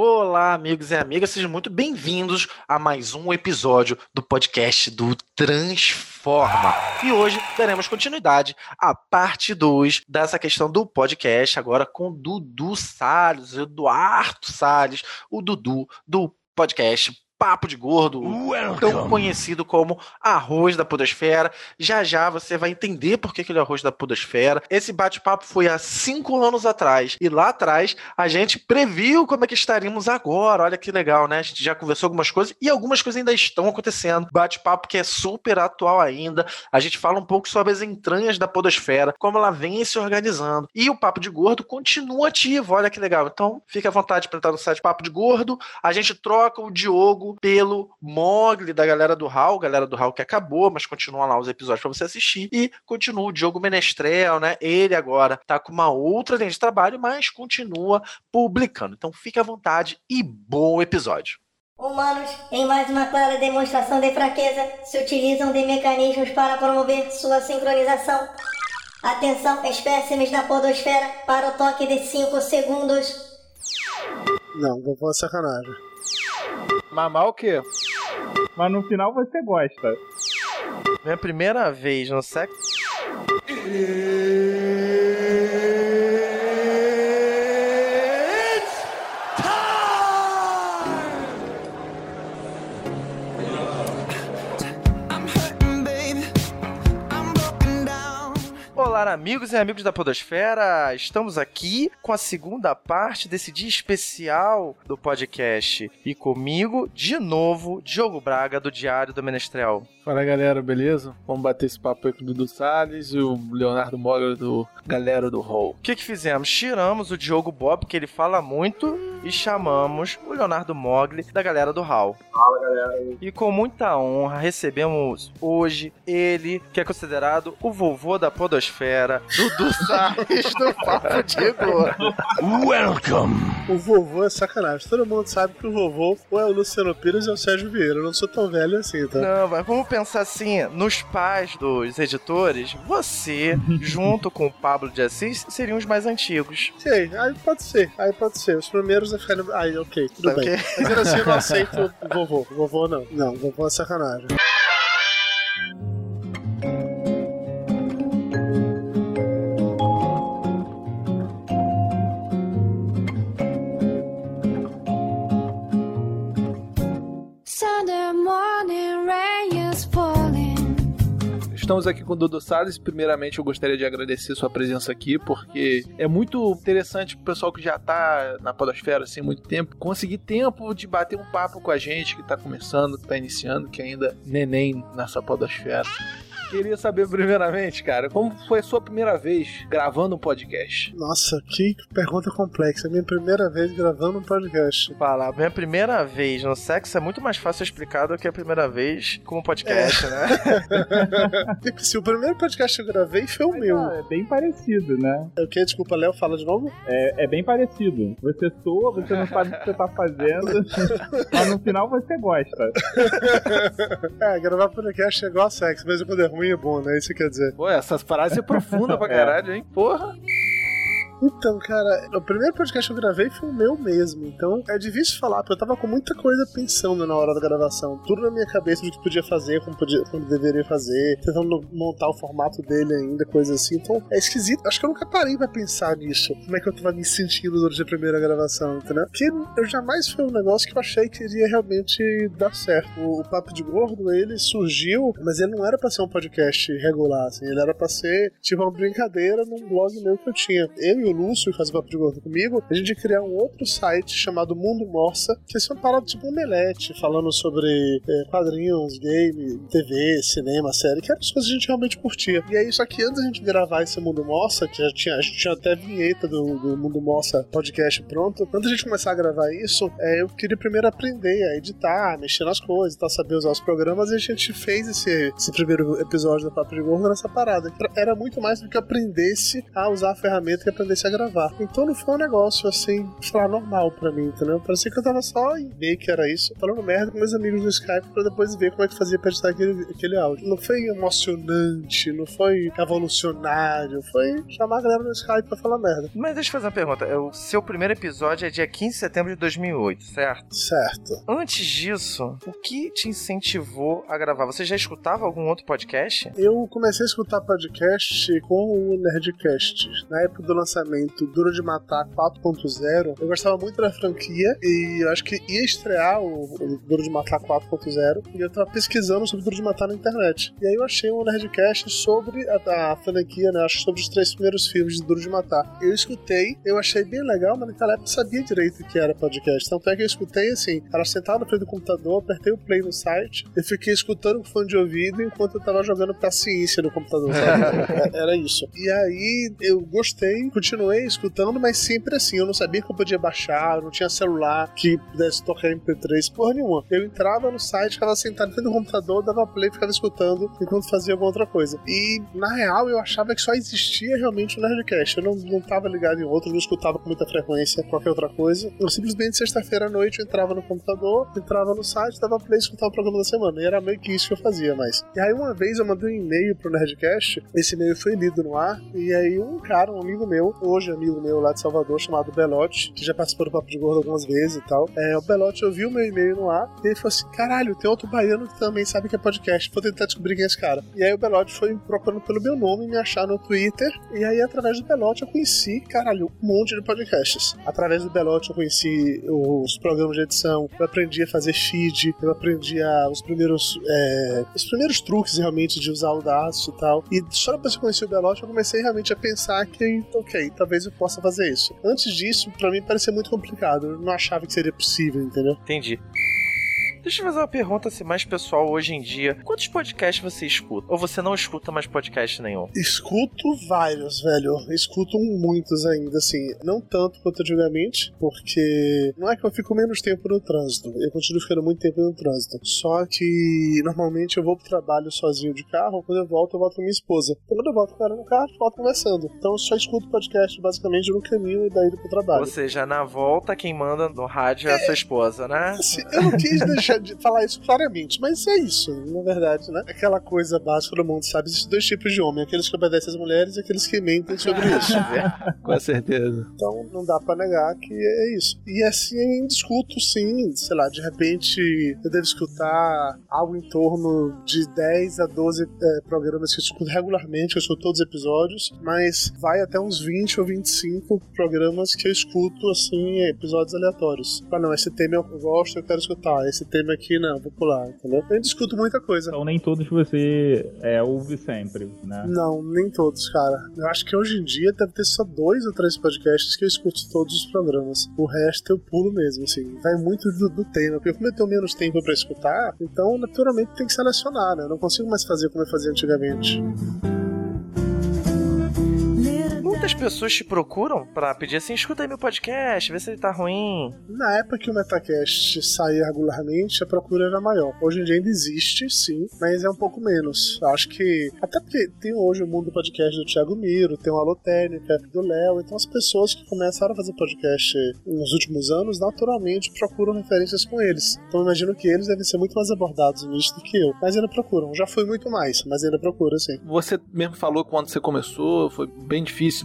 Olá, amigos e amigas, sejam muito bem-vindos a mais um episódio do podcast do Transforma. E hoje daremos continuidade à parte 2 dessa questão do podcast, agora com Dudu Salles, Eduardo Salles, o Dudu do podcast Papo de Gordo, Welcome. tão conhecido como arroz da podosfera. Já já você vai entender por que ele é arroz da podosfera. Esse bate-papo foi há cinco anos atrás. E lá atrás a gente previu como é que estaríamos agora. Olha que legal, né? A gente já conversou algumas coisas e algumas coisas ainda estão acontecendo. Bate-papo que é super atual ainda. A gente fala um pouco sobre as entranhas da podosfera, como ela vem se organizando. E o Papo de Gordo continua ativo. Olha que legal. Então fique à vontade para entrar no site Papo de Gordo. A gente troca o Diogo pelo Mogli da galera do Hall, galera do Hall que acabou, mas continua lá os episódios para você assistir. E continua o Diogo Menestrel, né? Ele agora tá com uma outra linha de trabalho, mas continua publicando. Então fique à vontade e bom episódio. Humanos, em mais uma clara demonstração de fraqueza, se utilizam de mecanismos para promover sua sincronização. Atenção, espécimes da podosfera, para o toque de 5 segundos. Não, vou falar sacanagem. Mamar o quê? Mas no final você gosta. Minha primeira vez no sexo. Amigos e amigos da Podosfera! Estamos aqui com a segunda parte desse dia especial do podcast. E comigo, de novo, Diogo Braga, do Diário do Menestrel. Fala galera, beleza? Vamos bater esse papo aí com o Dudu Salles e o Leonardo Moga do Galera do Hall. O que, que fizemos? Tiramos o Diogo Bob, que ele fala muito, e chamamos o Leonardo Mogli da Galera do Hall. Fala galera. E com muita honra recebemos hoje ele, que é considerado o vovô da Podosfera, Dudu Salles do Papo de Gordo. Welcome! O vovô é sacanagem. Todo mundo sabe que o vovô ou é o Luciano Pires ou é o Sérgio Vieira. Eu não sou tão velho assim, tá? Não, mas vamos pensar assim, nos pais dos editores, você, junto com o Pablo de Assis, seriam os mais antigos. Sei, aí pode ser, aí pode ser. Os primeiros é ficar. Aí, ok, tudo tá bem. Okay. Mas assim eu não aceito vovô. Vovô não. Não, vovô é sacanagem. Estamos aqui com o Dudu Salles. Primeiramente, eu gostaria de agradecer sua presença aqui, porque é muito interessante o pessoal que já está na podosfera assim muito tempo, conseguir tempo de bater um papo com a gente que está começando, que está iniciando, que ainda neném nessa podosfera. Queria saber primeiramente, cara, como foi a sua primeira vez gravando um podcast? Nossa, que pergunta complexa. Minha primeira vez gravando um podcast. Fala, minha primeira vez no sexo é muito mais fácil explicar do que a primeira vez com um podcast, é. né? Se o primeiro podcast que eu gravei foi o Mas, meu. é bem parecido, né? É o que? Desculpa, Léo, fala de novo? É, é bem parecido. Você soa, você não sabe o que você tá fazendo, mas no final você gosta. é, gravar podcast é igual a sexo, mas quando é ruim é bom, né? Isso quer dizer. Pô, essas frases é profunda pra caralho, hein? Porra! Então, cara, o primeiro podcast que eu gravei foi o meu mesmo. Então é difícil falar, porque eu tava com muita coisa pensando na hora da gravação. Tudo na minha cabeça do que podia fazer, como, podia, como deveria fazer, tentando montar o formato dele ainda, coisa assim. Então é esquisito. Acho que eu nunca parei pra pensar nisso. Como é que eu tava me sentindo durante a primeira gravação, entendeu? Porque eu jamais foi um negócio que eu achei que iria realmente dar certo. O, Papo de Gordo, ele surgiu, mas ele não era pra ser um podcast regular, assim. Ele era pra ser, tipo, uma brincadeira num blog meu que eu tinha. Eu e o Lúcio, que faz papo de gordo comigo, a gente ia criar um outro site chamado Mundo Morsa, que ia ser uma parada tipo um omelete, falando sobre é, quadrinhos, game, TV, cinema, série, que eram as coisas que a gente realmente curtia. E aí, só que antes da gente gravar esse Mundo Morsa, que já tinha, a gente tinha até vinheta do, do Mundo Morsa podcast pronto, antes da gente começar a gravar isso, é, eu queria primeiro aprender a editar, mexer nas coisas, tá, saber usar os programas, e a gente fez esse, esse primeiro episódio do Papo de Gordo nessa parada. Era muito mais do que aprendesse a usar a ferramenta que aprendesse comecei a gravar. Então não foi um negócio assim, sei lá, normal pra mim, entendeu? Parecia que eu tava só em ver que era isso, falando merda com meus amigos no Skype pra depois ver como é que fazia pra editar aquele, aquele áudio. Não foi emocionante, não foi evolucionário, foi chamar a galera no Skype pra falar merda. Mas deixa eu fazer uma pergunta. É, O seu primeiro episódio é dia 15 de setembro de 2008, certo? Certo. Antes disso, o que te incentivou a gravar? Você já escutava algum outro podcast? Eu comecei a escutar podcast com o Nerdcast. Na época do lançamento Duro de Matar 4.0, eu gostava muito da franquia e eu acho que ia estrear o, o Duro de Matar 4.0 e eu tava pesquisando sobre Duro de Matar na internet. E aí eu achei um Nerdcast sobre a, a franquia, né? Acho sobre os três primeiros filmes de Duro de Matar. Eu escutei, eu achei bem legal, mas naquela época eu sabia direito o que era podcast. Tanto é que eu escutei assim, era sentado na frente do computador, apertei o play no site e fiquei escutando com fone de ouvido enquanto eu tava jogando paciência no computador, sabe? era isso. E aí eu gostei, continuei escutando, mas sempre assim, eu não sabia que eu podia baixar, eu não tinha celular que pudesse tocar MP3, porra nenhuma. Eu entrava no site, ficava sentado frente do computador, dava play, ficava escutando enquanto fazia alguma outra coisa. E na real eu achava que só existia realmente o Nerdcast. Eu não, não tava ligado em outro, não escutava com muita frequência qualquer outra coisa. Eu simplesmente sexta-feira à noite eu entrava no computador, entrava no site, dava play escutava o programa da semana. E era meio que isso que eu fazia mais. E aí uma vez eu mandei um e-mail pro Nerdcast, esse e-mail foi lido no ar, e aí um cara, um amigo meu, hoje amigo meu lá de Salvador, chamado Belote, que já participou do Papo de Gordo algumas vezes e tal, é, o Belote ouviu meu e-mail no ar, e ele falou assim, caralho, tem outro baiano que também sabe que é podcast, vou tentar descobrir quem é esse cara. E aí o Belote foi procurando pelo meu nome, me achar no Twitter, e aí através do Belote eu conheci, caralho, um monte de podcasts. Através do Belote eu conheci os programas de edição, eu aprendi a fazer feed, eu aprendi a, os primeiros é, os primeiros truques realmente de usar o Audacity e tal. E só depois que eu conheci o Belote eu comecei realmente a pensar que, ok, talvez eu possa fazer isso. Antes disso, pra mim parecia muito complicado, eu não achava que seria possível, entendeu? Entendi. Deixa eu fazer uma pergunta assim, mais pessoal hoje em dia. Quantos podcasts você escuta? Ou você não escuta mais podcast nenhum? Escuto vários, velho. Escuto muitos ainda, assim. Não tanto quanto antigamente, porque não é que eu fico menos tempo no trânsito. Eu continuo ficando muito tempo no trânsito. Só que normalmente eu vou pro trabalho sozinho de carro. Quando eu volto, eu volto com minha esposa. Quando eu volto com ela no carro, eu volto conversando. Então eu só escuto podcast basicamente no caminho e daí pro trabalho. Ou seja, na volta, quem manda no rádio é a sua esposa, né? Assim, eu não quis deixar de falar isso claramente, mas é isso, na verdade, né? Aquela coisa básica do mundo, sabe? Existem dois tipos de homem: aqueles que obedecem às mulheres e aqueles que mentem sobre isso. Com certeza. Então não dá pra negar que é isso. E assim, eu discuto sim, sei lá, de repente eu devo escutar algo em torno de 10 a 12 é, programas que eu escuto regularmente, eu escuto todos os episódios, mas vai até uns 20 ou 25 programas que eu escuto, assim, episódios aleatórios. Ah, não, esse tema eu gosto, eu quero escutar. Esse tema aqui não, vou pular, entendeu? Eu discuto muita coisa. Então nem todos você é, ouve sempre, né? Não, nem todos, cara. Eu acho que hoje em dia deve ter só dois ou três podcasts que eu escuto todos os programas. O resto eu pulo mesmo, assim. Vai muito do, do tema. Porque como eu tenho menos tempo pra escutar, então naturalmente tem que selecionar, né? Eu não consigo mais fazer como eu fazia antigamente. Muitas pessoas te procuram pra pedir assim: escuta aí meu podcast, vê se ele tá ruim. Na época que o Metacast saía regularmente, a procura era maior. Hoje em dia ainda existe, sim, mas é um pouco menos. Acho que. Até porque tem hoje o mundo do podcast do Thiago Miro, tem o Alotênica, do Léo, então as pessoas que começaram a fazer podcast nos últimos anos, naturalmente procuram referências com eles. Então eu imagino que eles devem ser muito mais abordados nisso do que eu. Mas ainda procuram. Já foi muito mais, mas ainda procura, sim. Você mesmo falou que quando você começou, foi bem difícil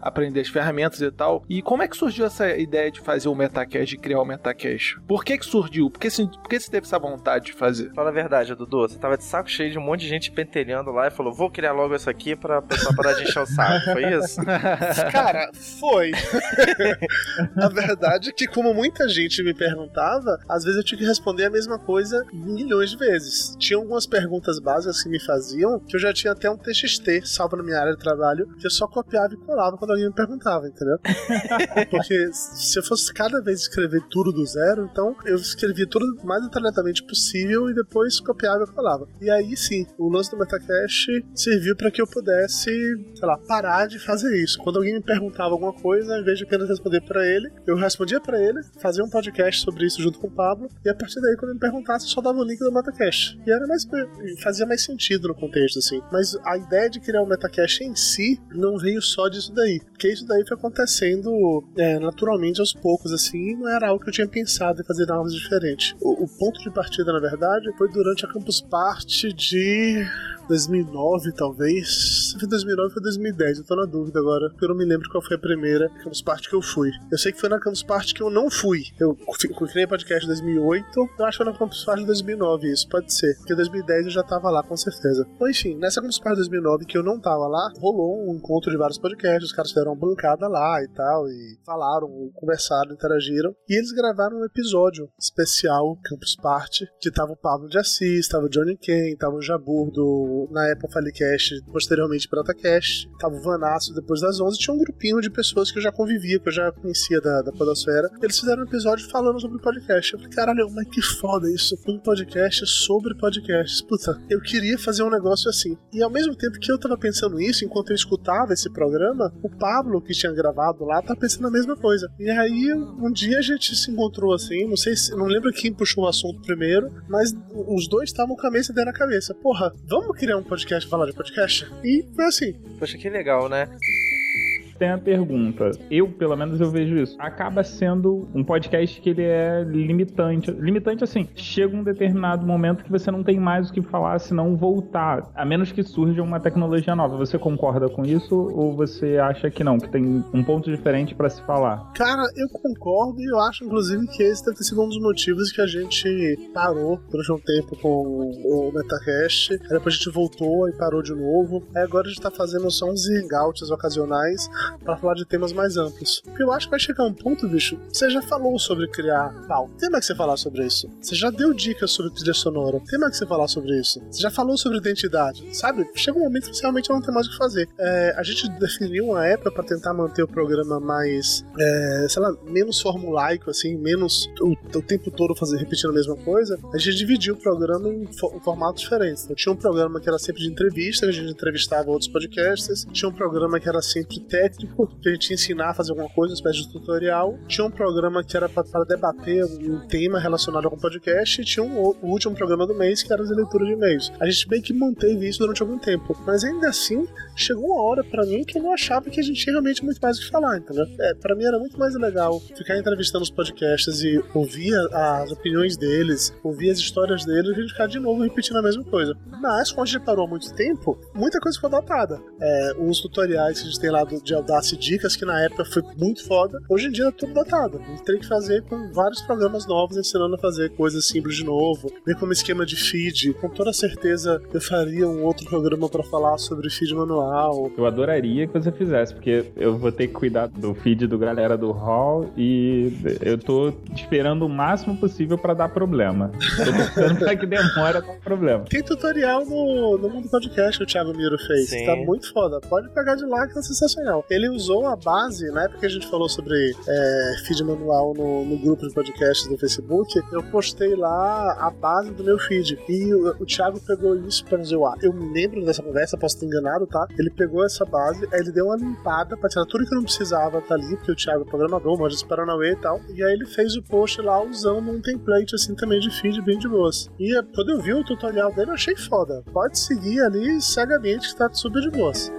aprender as ferramentas e tal. E como é que surgiu essa ideia de fazer o Metacast, de criar o Metacast? Por que que surgiu? Por que, você- por que você teve essa vontade de fazer? Fala a verdade, Dudu. Você tava de saco cheio de um monte de gente pentelhando lá e falou: vou criar logo isso aqui pra pessoa parar de encher o saco. Foi isso? Cara, foi. a verdade é que, como muita gente me perguntava, às vezes eu tinha que responder a mesma coisa milhões de vezes. Tinha algumas perguntas básicas que me faziam que eu já tinha até um TXT salvo na minha área de trabalho que eu só copiava e colava quando alguém me perguntava, entendeu? Porque se eu fosse cada vez escrever tudo do zero, então eu escrevia tudo o mais detalhadamente possível e depois copiava e colava. E aí sim, o lance do Metacast serviu para que eu pudesse, sei lá, parar de fazer isso. Quando alguém me perguntava alguma coisa, ao invés de apenas responder para ele, eu respondia para ele, fazia um podcast sobre isso junto com o Pablo, e a partir daí, quando ele me perguntasse, eu só dava o link do Metacast. E era mais. fazia mais sentido no contexto, assim. Mas a ideia de criar o Metacast em si não veio só disso daí. Porque isso daí foi acontecendo é, naturalmente aos poucos, assim, e não era algo que eu tinha pensado em fazer algo diferente. O, o ponto de partida, na verdade, foi durante a Campus Party de 2009, talvez. Foi 2009 ou foi 2010, eu tô na dúvida agora, porque eu não me lembro qual foi a primeira Campus Party que eu fui. Eu sei que foi na Campus Party que eu não fui. Eu criei podcast em 2008, eu acho que foi na Campus Party de 2009, isso pode ser. Porque em 2010 eu já tava lá, com certeza. Bom, enfim, nessa Campus Party de 2009 que eu não tava lá, rolou um encontro de vários podcasts, os caras fizeram uma bancada lá e tal, e falaram, conversaram, interagiram. E eles gravaram um episódio especial, Campus Party, que tava o Pablo de Assis, tava o Johnny Ken, tava o Jabur do na época Falecast, posteriormente Protacast, tava o Vanasso depois das 11, tinha um grupinho de pessoas que eu já convivia, que eu já conhecia da, da Podosfera. Eles fizeram um episódio falando sobre podcast. Eu falei, caralho, mas que foda isso. Um podcast sobre podcasts. Puta, eu queria fazer um negócio assim. E ao mesmo tempo que eu tava pensando isso, enquanto eu escutava esse programa, o Pablo, que tinha gravado lá, tá pensando a mesma coisa. E aí, um dia a gente se encontrou assim, não sei se, não lembro quem puxou o assunto primeiro, mas os dois estavam com a cabeça dentro da cabeça. Porra, vamos criar um podcast, falar de podcast? E foi assim. Poxa, que legal, né? Tem a pergunta. Eu, pelo menos, eu vejo isso. Acaba sendo um podcast que ele é limitante. Limitante assim, chega um determinado momento que você não tem mais o que falar, senão voltar. A menos que surja uma tecnologia nova. Você concorda com isso ou você acha que não, que tem um ponto diferente para se falar? Cara, eu concordo e eu acho, inclusive, que esse deve ter sido um dos motivos que a gente parou durante um tempo com o Metacast. Aí depois a gente voltou e parou de novo. Aí agora a gente tá fazendo só uns hangouts ocasionais para falar de temas mais amplos. Porque eu acho que vai chegar um ponto, bicho, você já falou sobre criar tal. Tem mais que você falar sobre isso. Você já deu dicas sobre trilha sonora. Tem mais que você falar sobre isso. Você já falou sobre identidade. Sabe? Chega um momento que você realmente não tem mais o que fazer. É, a gente definiu uma época para tentar manter o programa mais, é, sei lá, menos formulaico, assim, menos o, o, tempo todo fazer repetindo a mesma coisa. A gente dividiu o programa em, fo em formatos diferentes. Então, tinha um programa que era sempre de entrevista, a gente entrevistava outros podcasters. Tinha um programa que era sempre técnico que a gente ensinar a fazer alguma coisa, uma espécie de tutorial. Tinha um programa que era para debater um tema relacionado com o podcast e tinha um, o último programa do mês que era as leituras de e-mails. A gente bem que manteve isso durante algum tempo, mas ainda assim chegou uma hora para mim que eu não achava que a gente tinha realmente muito mais o que falar, entendeu? É, para mim era muito mais legal ficar entrevistando os podcasts e ouvir as opiniões deles, ouvir as histórias deles e a ficar de novo repetindo a mesma coisa. Mas, quando a gente parou há muito tempo, muita coisa ficou datada. É, os tutoriais que a gente tem lá do, de Audacity Dicas, que na época foi muito foda, hoje em dia é tudo datado. A gente tem que fazer com vários programas novos ensinando a fazer coisas simples de novo, bem como esquema de feed. Com toda certeza eu faria um outro programa para falar sobre feed manual. Eu adoraria que você fizesse, porque eu vou ter que cuidar do feed do galera do Hall e eu tô esperando o máximo possível para dar problema. Tô pensando pra que demora dar problema. Tem tutorial no, no Mundo Podcast que o Thiago Miro fez. Sim. Tá muito foda. Pode pegar de lá que tá sensacional. Ele usou a base, na época que a gente falou sobre é, feed manual no, no, grupo de podcasts do Facebook, eu postei lá a base do meu feed. E o, o Thiago pegou isso pra dizer, ah, eu me lembro dessa conversa, posso estar enganado, tá? Ele pegou essa base, aí ele deu uma limpada pra tirar tudo que não precisava tá ali, porque o Thiago é programador, manja de Paranauê e tal. E aí ele fez o post lá usando um template assim também de feed bem de boas. E quando eu vi o tutorial dele, eu achei foda. Pode seguir ali cegamente que tá super de boas.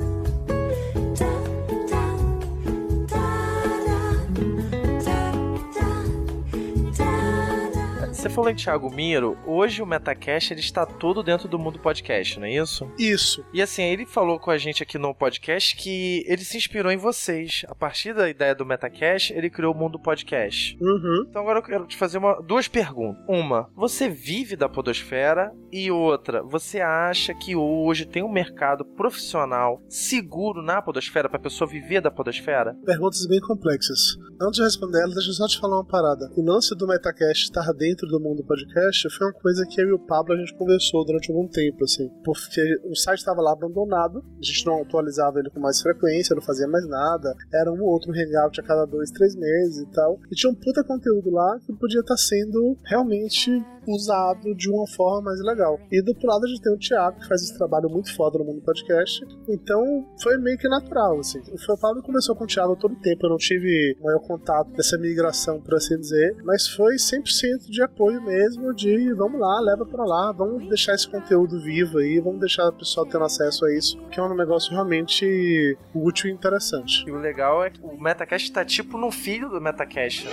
Você falou em Thiago Miro, hoje o Metacast ele está todo dentro do mundo podcast, não é isso? Isso. E assim, ele falou com a gente aqui no podcast que ele se inspirou em vocês. A partir da ideia do Metacast, ele criou o mundo podcast. Uhum. Então agora eu quero te fazer uma, duas perguntas. Uma, você vive da podosfera? E outra, você acha que hoje tem um mercado profissional seguro na podosfera para a pessoa viver da podosfera? Perguntas bem complexas. Antes de responder elas, deixa eu só te falar uma parada. O lance do Metacast estar dentro do mundo podcast foi uma coisa que eu e o Pablo a gente conversou durante algum tempo, assim. Porque o site estava lá abandonado, a gente não atualizava ele com mais frequência, não fazia mais nada. Era um ou outro hangout a cada dois, três meses e tal. E tinha um puta conteúdo lá que podia estar sendo realmente usado de uma forma mais legal. E do outro lado a gente tem o Thiago, que faz esse trabalho muito foda no mundo podcast. Então foi meio que natural, assim. O Pablo começou com o Thiago todo o tempo, eu não tive maior contato dessa migração, por assim dizer, mas foi 100% de apoio mesmo, de vamos lá, leva para lá, vamos deixar esse conteúdo vivo aí, vamos deixar o pessoal tendo acesso a isso, que é um negócio realmente útil e interessante. E o legal é que o Metacast tá tipo no filho do Metacast.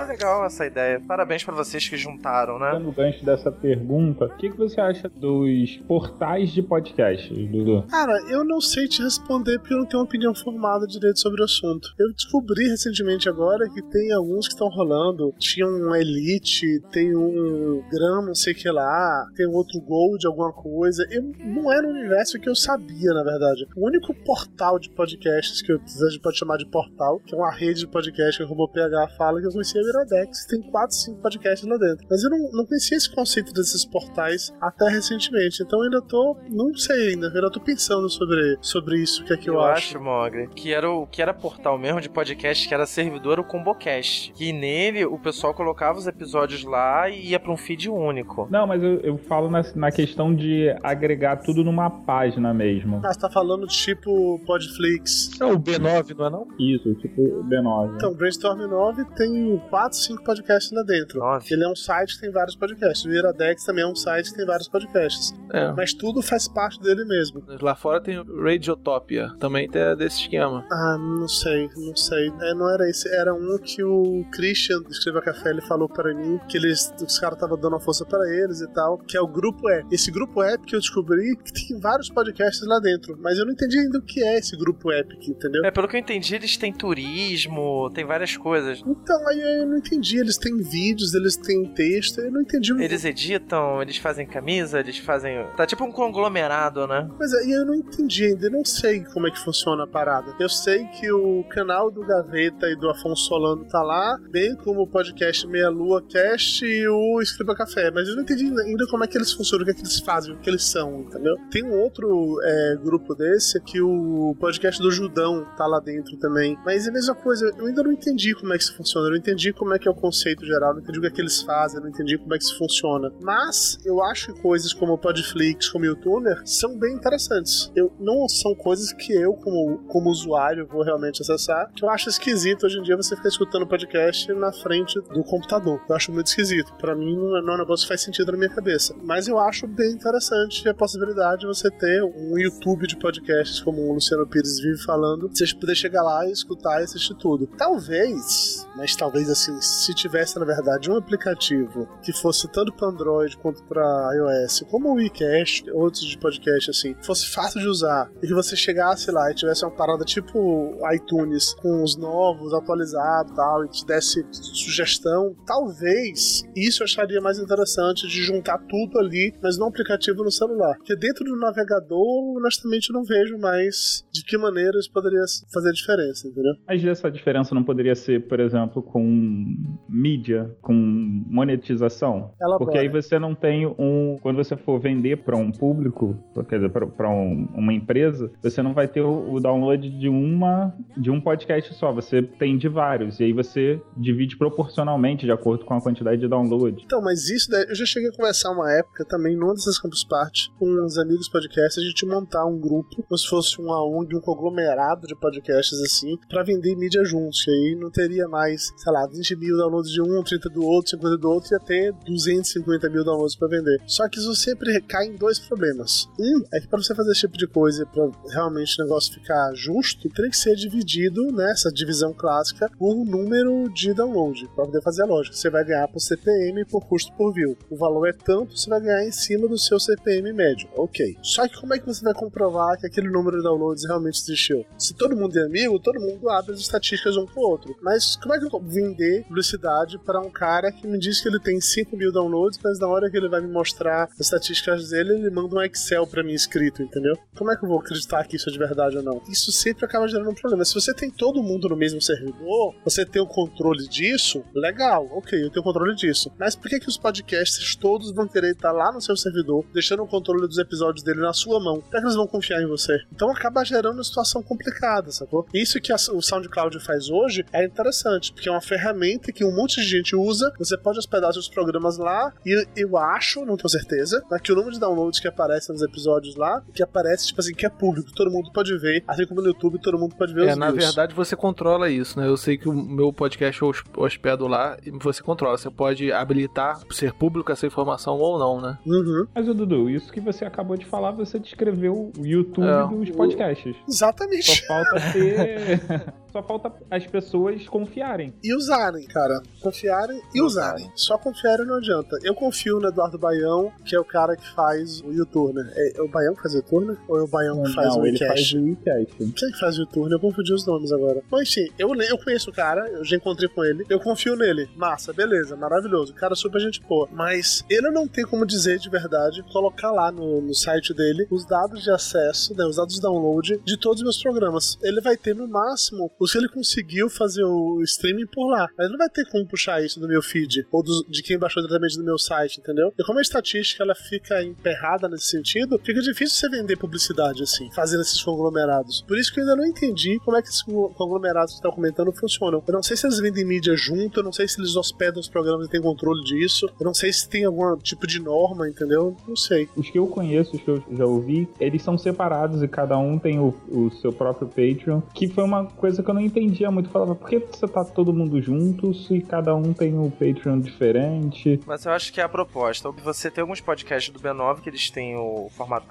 Super legal essa ideia. Parabéns para vocês que juntaram, né? Dando gancho dessa pergunta, o que, que você acha dos portais de podcast, Dudu? Cara, eu não sei te responder porque eu não tenho uma opinião formada direito sobre o assunto. Eu descobri recentemente agora que tem alguns que estão rolando. Tinha um Elite, tem um Gram, não sei o que lá, tem outro Gold, alguma coisa. Eu, não era um universo que eu sabia, na verdade. O único portal de podcasts que eu, a gente pode chamar de portal, que é uma rede de podcast que o Robô PH fala, que eu conhecia a Viradex. Tem 4, 5 podcasts lá dentro. Mas eu não, não conhecia esse conceito desses portais até recentemente. Então eu ainda tô. Não sei ainda. Eu ainda tô pensando sobre, sobre isso, o que é que eu, Eu acho. acho, Mogre, que era o que era portal mesmo de podcast, que era servidor, o Combocast. Que nele o pessoal colocava os episódios lá e ia pra um feed único. Não, mas eu, eu falo na, na questão de agregar tudo numa página mesmo. Ah, você tá falando tipo Podflix. É o B9, não é não? Isso, tipo B9. Então, Brainstorm 9 tem 4, 5 podcasts lá dentro. Nove. Ele é um site que tem vários podcasts. O Iradex também é um site que tem vários podcasts. É. Mas tudo faz parte dele mesmo. Lá fora tem o Radiotopia, também tem desse esquema. Ah, não sei, não sei. É, não era esse, era um que o Christian do Escreva Café ele falou para mim que eles, os caras estavam dando uma força para eles e tal, que é o grupo App. Esse grupo App que eu descobri que tem vários podcasts lá dentro, mas eu não entendi ainda o que é esse grupo Epic, entendeu? É, pelo que eu entendi, eles têm turismo, tem várias coisas. Então, aí eu não entendi. Eles têm vídeos, eles têm texto, eu não entendi. o- Eles editam, eles fazem camisa, eles fazem. Tá tipo um conglomerado, né? Mas aí eu não entendi ainda, eu não sei como é que funciona a parada. Eu sei que o canal do Gaveta e do Afonso Solano tá lá, bem como o podcast Meia Lua Cast e o Escriba Café, mas eu não entendi ainda como é que eles funcionam, o que é que eles fazem, o que eles são, entendeu? Tem um outro é, grupo desse que o podcast do Judão tá lá dentro também, mas é a mesma coisa, eu ainda não entendi como é que isso funciona, eu não entendi como é que é o conceito geral, não entendi o que é que eles fazem, não entendi como é que isso funciona. Mas eu acho que coisas como o Podflix, como o YouTuber, são bem interessantes. Eu, não são coisas que eu, como, como usuário, vou realmente acessar, que eu acho esquisito hoje em dia você ficar escutando podcast na frente do computador. Eu acho muito esquisito. Pra mim, não é não é um negócio que faz sentido na minha cabeça. Mas eu acho bem interessante a possibilidade de você ter um YouTube de podcasts, como o Luciano Pires vive falando, você poder chegar lá e escutar e assistir tudo. Talvez, mas talvez assim, se tivesse na verdade um aplicativo que fosse tanto para Android quanto para iOS, como o WeCast, outros de podcast assim, fosse fácil de usar e que você chegasse lá e tivesse uma parada tipo iTunes com os novos, atualizados tal, e te desse sugestão, talvez isso eu acharia mais interessante de juntar tudo ali, mas num aplicativo no celular. Porque dentro do navegador, honestamente, eu não vejo mais de que maneira isso poderia fazer diferença, entendeu? Mas essa diferença não poderia ser, por exemplo, com mídia, com monetização? Ela Porque aí você não tem um. Quando você for vender para um público, quer dizer, para um, uma empresa, você não vai ter o, o download de uma de um podcast só. Você tem de vários. E aí você divide proporcionalmente de acordo com a quantidade de download. Então, mas isso daí, eu já cheguei a conversar uma época também, numa dessas Campus Party, com uns amigos podcasts, a gente montar um grupo, como se fosse uma ONG, um conglomerado de podcasts assim, pra vender mídia juntos. E aí não teria mais, sei lá, 20 mil downloads de um, 30 do outro, 50 do outro, ia ter 250 mil downloads pra vender. Só que isso sempre recai em dois problemas. Um é que pra você fazer esse tipo de coisa, pra realmente o negócio ficar justo, tem que ser dividido, né, essa divisão clássica, por um número de download, pra poder fazer a lógica. Você vai ganhar por CPM por custo por view. O valor é tanto, você vai ganhar em cima do seu CPM médio. Ok. Só que como é que você vai comprovar que aquele número de downloads realmente existiu? Se todo mundo é amigo, todo mundo abre as estatísticas um pro outro. Mas como é que eu vou vender publicidade para um cara que me diz que ele tem 5 mil downloads, mas na hora que ele vai me mostrar as estatísticas dele, ele manda um Excel para mim escrito, entendeu? Como é que eu vou acreditar que isso é de verdade ou não? Isso sempre acaba gerando um problema. Se você tem todo mundo no mesmo servidor, você tem o controle disso, legal, ok, eu tenho controle disso. Mas por que, que os podcasters todos vão querer estar lá no seu servidor, deixando o controle dos episódios dele na sua mão? Por que eles vão confiar em você? Então acaba gerando uma situação complicada, sacou? Isso que a- o SoundCloud faz hoje é interessante, porque é uma ferramenta que um monte de gente usa, você pode hospedar seus programas lá e eu acho, não tenho certeza, mas que o número de downloads que aparece nos episódios lá, que aparece, tipo assim, que é público, todo mundo pode ver, assim como no YouTube, todo mundo pode ver É, os na views. verdade você controla isso, né? Eu sei que o meu podcast eu hos- hospedo lá e você controla. Você pode habilitar ser público essa informação ou não, né? Uhum. Mas, Dudu, isso que você acabou de falar, você descreveu o YouTube É, dos podcasts. Só Exatamente. falta ter. Só falta as pessoas confiarem. E usarem, cara. Confiarem e usarem. Só confiarem não adianta. Eu confio no Eduardo Baião, que é o cara que faz o YouTube. É, é o Baião que faz o YouTube? Ou é o Baião que faz o ele faz o WeCast. Quem que faz o YouTube? Eu confundi os nomes agora. Mas enfim, eu, eu conheço o cara, eu já encontrei com ele, eu confio nele. Massa, beleza, maravilhoso. O cara é super gente boa. Mas ele não tem como dizer de verdade, colocar lá no, no site dele os dados de acesso, né, os dados de download de todos os meus programas. Ele vai ter no máximo os que ele conseguiu fazer o streaming por lá. Mas não vai ter como puxar isso do meu feed ou dos- de quem baixou diretamente do meu site, entendeu? E como a estatística ela fica emperrada nesse sentido, fica difícil você vender publicidade assim, fazendo esses conglomerados. Por isso que eu ainda não entendi como é que esses conglomerados que tá comentando funcionam. Eu não sei se eles vendem mídia junto, eu não sei se eles hospedam os programas e têm controle disso, eu não sei se tem algum tipo de norma, entendeu? Não sei. Os que eu conheço, os que eu já ouvi, eles são separados e cada um tem o, o seu próprio Patreon, que foi uma coisa que eu não entendia muito. Falava, por que você tá todo mundo junto se cada um tem um Patreon diferente? Mas eu acho que é a proposta. Você tem alguns podcasts do B9 que eles têm o formato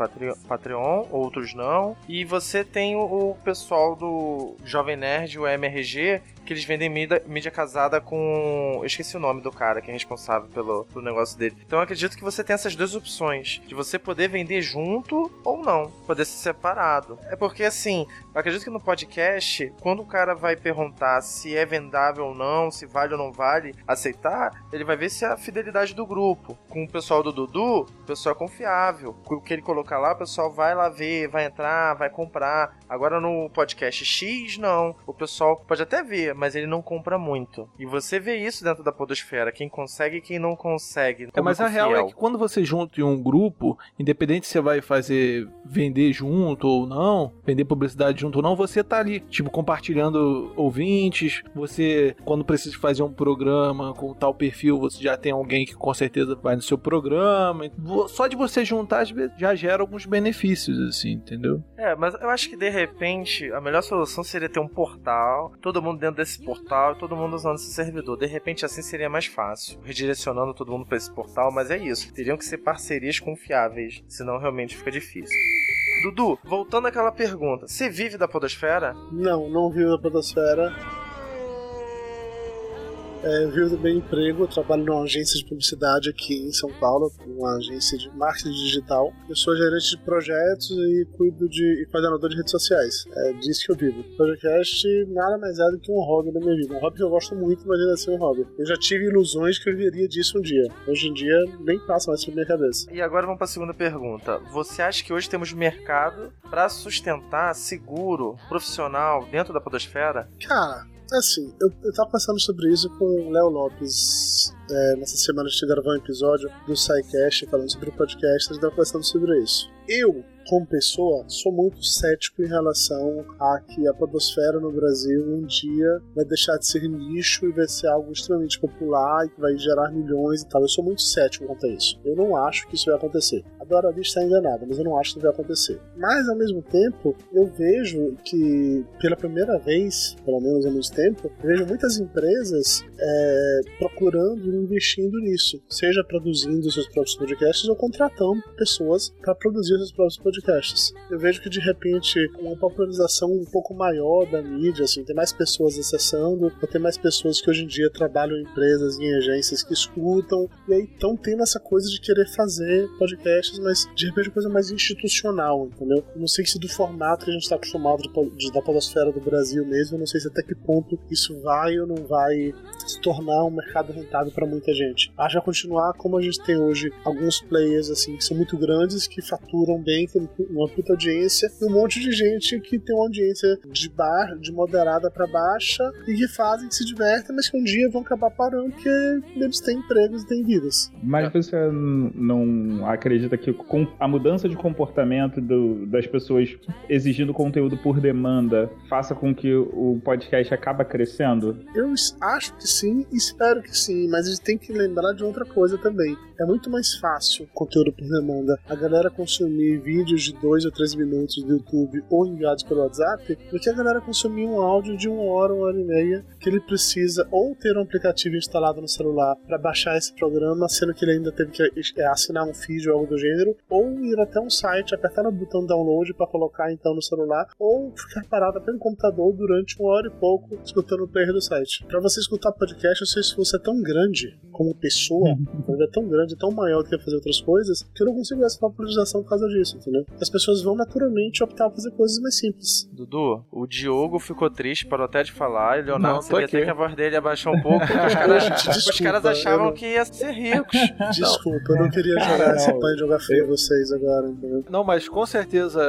Patreon, outros não. E você tem o, pessoal do Jovem Nerd, o MRG, que eles vendem mídia, mídia casada com. Eu esqueci o nome do cara que é responsável pelo, pelo negócio dele. Então eu acredito que você tem essas duas opções: de você poder vender junto ou não, poder ser separado. É porque assim, eu acredito que no podcast, quando cara vai perguntar se é vendável ou não, se vale ou não vale aceitar, ele vai ver se é a fidelidade do grupo. Com o pessoal do Dudu, o pessoal é confiável. Com o que ele colocar lá, o pessoal vai lá ver, vai entrar, vai comprar. Agora no podcast X, não. O pessoal pode até ver, mas ele não compra muito. E você vê isso dentro da podosfera, quem consegue e quem não consegue. É, mas a real é que quando você junta em um grupo, independente se você vai fazer vender junto ou não, vender publicidade junto ou não, você tá ali, tipo, compartilhando ouvintes. Você, quando precisa fazer um programa com tal perfil, você já tem alguém que com certeza vai no seu programa. Só de você juntar, às vezes, já gera alguns benefícios, assim, entendeu? É, mas eu acho que de repente a melhor solução seria ter um portal, todo mundo dentro desse portal, todo mundo usando esse servidor. De repente assim seria mais fácil, redirecionando todo mundo para esse portal, mas é isso. Teriam que ser parcerias confiáveis, senão realmente fica difícil. Dudu, voltando àquela pergunta, você vive da podosfera? Não, não viu a Podosfera. É, eu vivo do meu emprego, eu trabalho numa agência de publicidade aqui em São Paulo, uma agência de marketing digital. Eu sou gerente de projetos e cuido de e coordenador de redes sociais. É disso que eu vivo. Podcast nada mais é do que um hobby da minha vida. Um hobby que eu gosto muito, mas ainda assim é um hobby. Eu já tive ilusões que eu viveria disso um dia. Hoje em dia nem passa mais pela minha cabeça. E agora vamos para a segunda pergunta. Você acha que hoje temos mercado para sustentar seguro profissional dentro da podosfera? Cara, assim, eu, eu tava pensando sobre isso com o Léo Lopes. é, nessa semana a gente gravou um episódio do SciCast falando sobre podcast, a gente tava conversando sobre isso. Eu, como pessoa, sou muito cético em relação a que a podosfera no Brasil um dia vai deixar de ser nicho e vai ser algo extremamente popular e que vai gerar milhões e tal. Eu sou muito cético quanto a isso. Eu não acho que isso vai acontecer. Adoraria estar enganado, mas eu não acho que vai acontecer. Mas, ao mesmo tempo, eu vejo que, pela primeira vez, pelo menos há muito tempo, vejo muitas empresas é, procurando e investindo nisso, seja produzindo seus próprios podcasts ou contratando pessoas para produzir seus próprios podcasts. Eu vejo que de repente uma popularização um pouco maior da mídia, assim, tem mais pessoas acessando, tem mais pessoas que hoje em dia trabalham em empresas e em agências que escutam, e aí estão tendo essa coisa de querer fazer podcasts, mas de repente uma coisa mais institucional, entendeu? Eu não sei se do formato que a gente está acostumado de, de- da podosfera do Brasil mesmo, não sei se até que ponto isso vai ou não vai se tornar um mercado rentável para muita gente. Vai continuar como a gente tem hoje alguns players assim que são muito grandes, que faturam bem, que uma puta audiência, e um monte de gente que tem uma audiência de bar, de moderada para baixa, e que fazem, que se divertem, mas que um dia vão acabar parando porque eles têm empregos e têm vidas. Mas você não acredita que com a mudança de comportamento do, das pessoas exigindo conteúdo por demanda faça com que o podcast acaba crescendo? Eu acho que sim, espero que sim, mas a gente tem que lembrar de outra coisa também. É muito mais fácil conteúdo por demanda. A galera consumir vídeos de dois ou três minutos do YouTube ou enviados pelo WhatsApp do que a galera consumir um áudio de uma hora, uma hora e meia que ele precisa ou ter um aplicativo instalado no celular para baixar esse programa, sendo que ele ainda teve que é, assinar um feed ou algo do gênero, ou ir até um site, apertar no botão download para colocar então no celular, ou ficar parado até no computador durante uma hora e pouco escutando o player do site. Para você escutar podcast, eu sei se você é tão grande como pessoa, é tão grande, tão maior do que fazer outras coisas, que eu não consigo essa popularização por causa disso, entendeu? As pessoas vão naturalmente optar por fazer coisas mais simples. Dudu, o Diogo ficou triste, parou até de falar, e Leonardo, você até que a voz dele abaixou um pouco, porque os caras, Desculpa, os caras achavam não... que ia ser ricos. Desculpa, eu não queria jogar essa pai jogar feio vocês agora, entendeu? Não, mas com certeza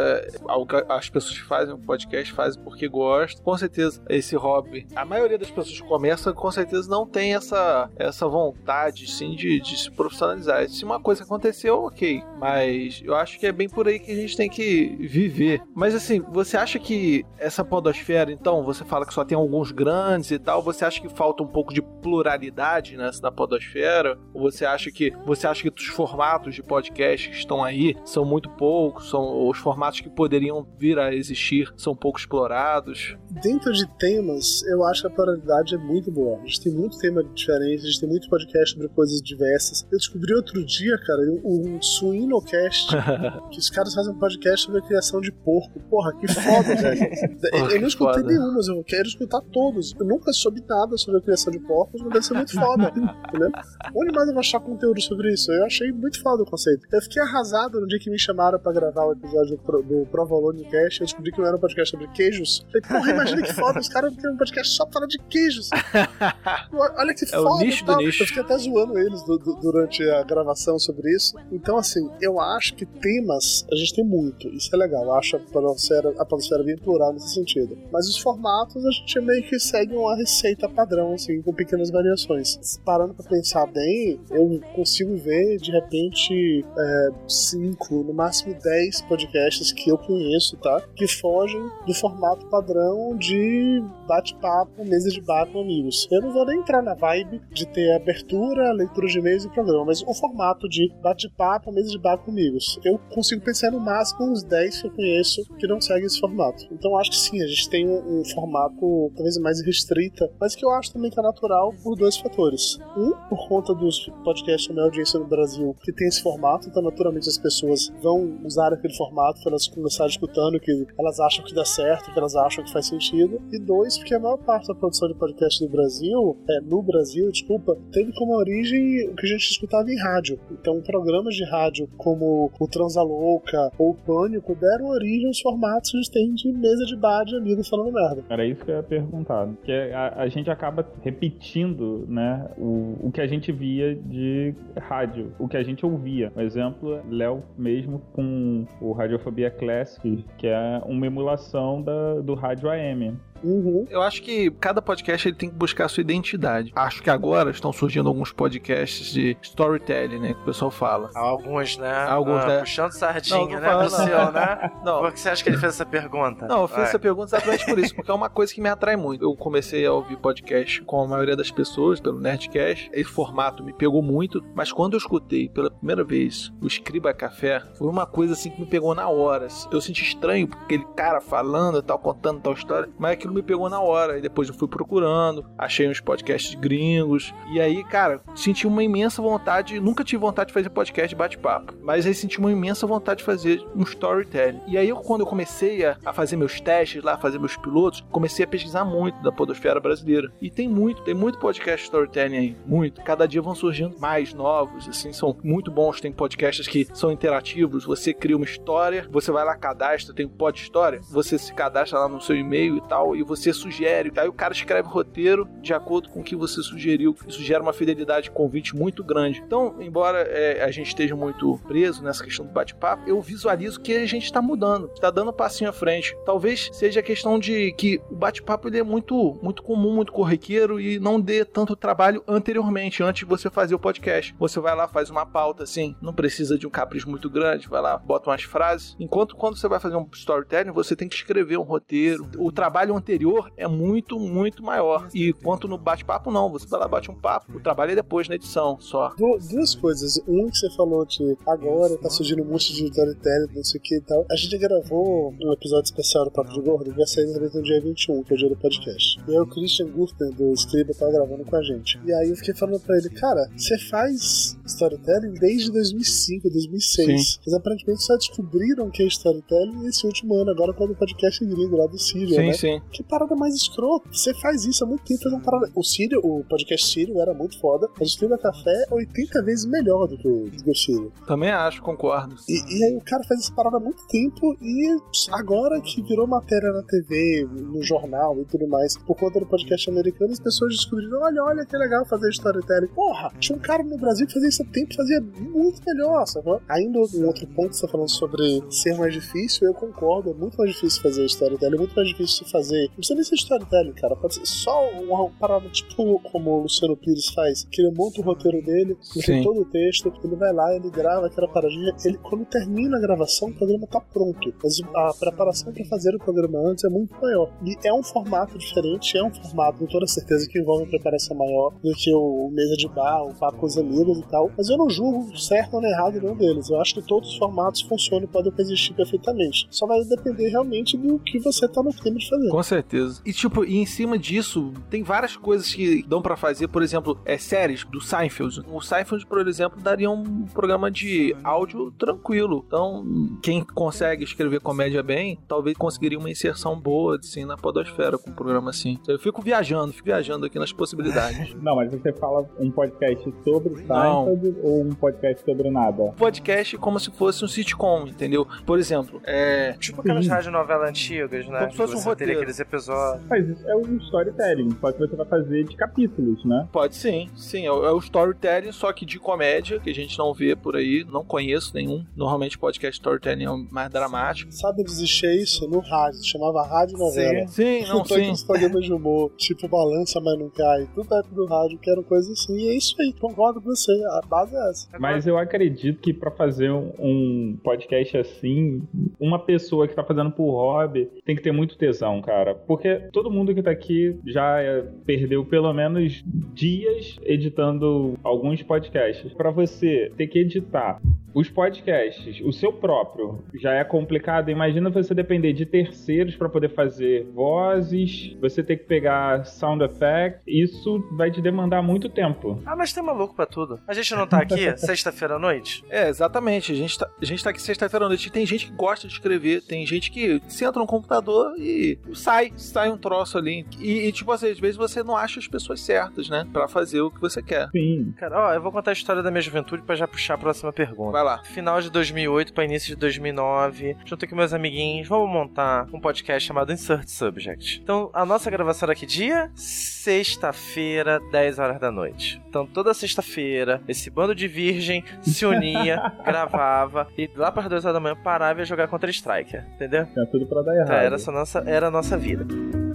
as pessoas que fazem o podcast fazem porque gostam. Com certeza esse hobby, a maioria das pessoas que começam, com certeza não tem essa, essa vontade, sim, de, de se profissionalizar. Se uma coisa aconteceu, ok. Mas eu acho que é bem por aí que a gente tem que viver. Mas assim, você acha que essa podosfera, então, você fala que só tem alguns grandes e tal, você acha que falta um pouco de pluralidade nessa na podosfera? Ou você acha que você acha que os formatos de podcast que estão aí são muito poucos, são os formatos que poderiam vir a existir são pouco explorados? Dentro de temas, eu acho que a pluralidade é muito boa. A gente tem muito tema diferente, a gente tem muito podcast sobre coisas diversas. Eu descobri outro dia, cara, um, um Suinocast, que os caras fazem um podcast sobre a criação de porco. Porra, que foda, velho. eu, eu não escutei nenhum, mas eu quero escutar todos. Eu nunca soube nada sobre a criação de porcos, mas deve ser muito foda. entendeu? Onde mais eu vou achar conteúdo sobre isso? Eu achei muito foda o conceito. Eu fiquei arrasado no dia que me chamaram pra gravar o episódio do, do Provolone Cast. Eu descobri que não era um podcast sobre queijos. Falei, porra, imagina que foda, os caras têm um podcast só pra falar de queijos. Olha que é foda. O nicho do nicho. Eu fiquei até zoando eles do, do, durante a gravação sobre isso. Então, assim, eu acho que temas a gente tem muito. Isso é legal. Acho a podosfera, a podosfera bem plural nesse sentido. Mas os formatos a gente meio que segue uma receita padrão, assim, com pequenas variações. Parando pra pensar bem, eu consigo ver, de repente, é, cinco, no máximo dez podcasts que eu conheço, tá? Que fogem do formato padrão de bate-papo, mesa de bar com amigos. Eu não vou nem entrar na vibe de ter abertura, leitura de e-mails e programa, mas o formato de bate-papo, mesa de bar com amigos. Eu consigo pensar no máximo uns 10 que eu conheço que não seguem esse formato. Então acho que sim, a gente tem um, um formato talvez mais restrita, mas que eu acho também que é natural por dois fatores. Um, por conta dos podcasts com maior audiência no Brasil, que tem esse formato, então naturalmente as pessoas vão usar aquele formato para elas começarem escutando que elas acham que dá certo, que elas acham que faz sentido. E dois, porque a maior parte da produção de podcast do Brasil, é, no Brasil, desculpa, teve como origem o que a gente escutava em rádio. Então programas de rádio como o Transa Louca ou o Pânico deram origem aos formatos que a gente tem de mesa de bar de amigos falando merda. Era isso que eu ia perguntar. Que a, a gente acaba repetindo, né, o, o que a gente via de rádio, o que a gente ouvia. Um exemplo, Léo mesmo com o Radiofobia Classic, que é uma emulação da, do rádio AM. Uhum. Eu acho que cada podcast ele tem que buscar a sua identidade. Acho que agora estão surgindo alguns podcasts de storytelling, né? Que o pessoal fala. Alguns, né? Alguns, ah, né? Puxando sardinha, Não, não né? fala, não. seu, né? Não. Por que você acha que ele fez essa pergunta? Não, eu fiz Vai. essa pergunta exatamente por isso, porque é uma coisa que me atrai muito. Eu comecei a ouvir podcast com a maioria das pessoas, pelo Nerdcast. Esse formato me pegou muito, mas quando eu escutei pela primeira vez o Escriba Café, foi uma coisa assim que me pegou na hora. Eu senti estranho, porque aquele cara falando e tal, contando tal história, mas aquilo me pegou na hora. E depois eu fui procurando, achei uns podcasts gringos. E aí, cara, senti uma imensa vontade. Nunca tive vontade de fazer podcast bate-papo, mas aí senti uma imensa vontade de fazer um storytelling. E aí, eu, quando eu comecei a, a fazer meus testes lá, fazer meus pilotos, comecei a pesquisar muito da podosfera brasileira. E tem muito, tem muito podcast storytelling aí, muito. Cada dia vão surgindo mais novos, assim, são muito bons. Tem podcasts que são interativos, você cria uma história, você vai lá, cadastra, tem um pod história, você se cadastra lá no seu e-mail e tal, e você sugere, aí o cara escreve o roteiro de acordo com o que você sugeriu. Isso gera uma fidelidade de convite muito grande. Então, embora é, a gente esteja muito preso nessa questão do bate-papo, eu visualizo que a gente está mudando, está dando um passinho à frente. Talvez seja a questão de que o bate-papo ele é muito, muito comum, muito corriqueiro e não dê tanto trabalho anteriormente, antes de você fazer o podcast. Você vai lá, faz uma pauta assim, não precisa de um capricho muito grande, vai lá, bota umas frases. Enquanto quando você vai fazer um storytelling, você tem que escrever um roteiro. O trabalho anterior é muito, muito maior. E quanto no bate-papo, não. Você vai lá, bate um papo. O trabalho é depois, na edição, só. duas coisas. Um que você falou que agora tá surgindo um monte de storytelling, não sei o que e tal. A gente gravou um episódio especial do Papo de Gordo, vai sair no dia 21, que é o dia do podcast. E aí o Christian Gurten, do Scriba, tava gravando com a gente. E aí eu fiquei falando pra ele, cara, você faz storytelling desde 2005, 2006. Sim. Mas aparentemente só descobriram que é storytelling esse último ano, agora quando o podcast gringo lá do Sírio, sim, né? Sim. Que parada mais escrota. Você faz isso há muito tempo, faz uma parada. O Sírio, o podcast Sírio era muito foda, mas o Scriba Café é 80 vezes melhor do que o, do Sírio. Também acho, concordo. E, e, aí o cara faz essa parada há muito tempo e agora que virou matéria na TV, no jornal e tudo mais, por conta do podcast americano, as pessoas descobriram, olha, olha que legal fazer storytelling. Porra, tinha um cara no Brasil que fazia isso há tempo, fazia muito melhor, sabe? Ainda um outro ponto, você tá falando sobre ser mais difícil, eu concordo, é muito mais difícil fazer storytelling, é muito mais difícil fazer. Não precisa nem ser storytelling, cara, pode ser só uma parada tipo como o Luciano Pires faz, que ele monta o roteiro dele, ele tem todo o texto, ele vai lá, ele grava aquela paradinha, ele, quando termina a gravação, o programa tá pronto. Mas a preparação para fazer o programa antes é muito maior. E é um formato diferente, é um formato, com toda certeza, que envolve uma preparação maior do que o, mesa de bar, o papo com os amigos e tal. Mas eu não julgo certo ou errado nenhum deles. Eu acho que todos os formatos funcionam e podem coexistir perfeitamente. Só vai depender realmente do que você tá no clima de fazer. Com certeza. E tipo, e em cima disso, tem várias coisas que dão para fazer. Por exemplo, é séries do Seinfeld. O Seinfeld, por exemplo, daria um programa de áudio tranquilo. Então, quem consegue escrever comédia bem, talvez conseguiria uma inserção boa, assim, na podosfera com um programa assim. Eu fico viajando, fico viajando aqui nas possibilidades. Não, mas você fala um podcast sobre Seinfeld ou um podcast sobre nada? Um podcast como se fosse um sitcom, entendeu? Por exemplo, é... Tipo aquelas radionovelas antigas, né? Como se fosse um roteiro. aqueles episódios. Mas isso é um storytelling, só que você vai fazer de capítulos, né? Pode sim, sim. É o storytelling, só que de comédia, que a gente não vê por aí, não conheço nenhum. Normalmente podcast storytelling é mais dramático. Sabe existia isso no rádio, chamava rádio novela. Sim, sim, não, sim. Os programas de humor, tipo balança, mas não cai, tudo época do rádio, que era coisa assim, e é isso aí, concordo com você, a base é essa. Mas eu acredito que para fazer um podcast assim, uma pessoa que tá fazendo por hobby tem que ter muito tesão, cara, porque todo mundo que tá aqui já é, perdeu pelo menos dias editando alguns podcasts. Para você ter que editar os podcasts, o seu próprio, já é complicado. Imagina você depender de terceiros para poder fazer vozes, você ter que pegar sound effects. Isso vai te demandar muito tempo. Ah, mas tem maluco para tudo. A gente não tá aqui sexta-feira à noite? É, exatamente. A gente tá, a gente tá aqui sexta-feira à noite. Tem gente que gosta de escrever, tem gente que senta no computador e sai, sai um troço ali. E, e tipo assim, às vezes você não acha as pessoas certas, né? Pra fazer o que você quer. Sim. Cara, ó, eu vou contar a história da minha juventude para já puxar a próxima pergunta. Vai lá. Final de 2008 para início de 2009, junto com meus amiguinhos, vamos montar um podcast chamado Insert Subject. Então, a nossa gravação era que dia? Sexta-feira, 10 horas da noite. Então, toda sexta-feira, esse bando de virgem se unia, gravava e lá para as 2 horas da manhã parava e ia jogar contra Striker, entendeu? Tinha tudo para dar errado. Então, era, nossa, era a nossa vida. vida.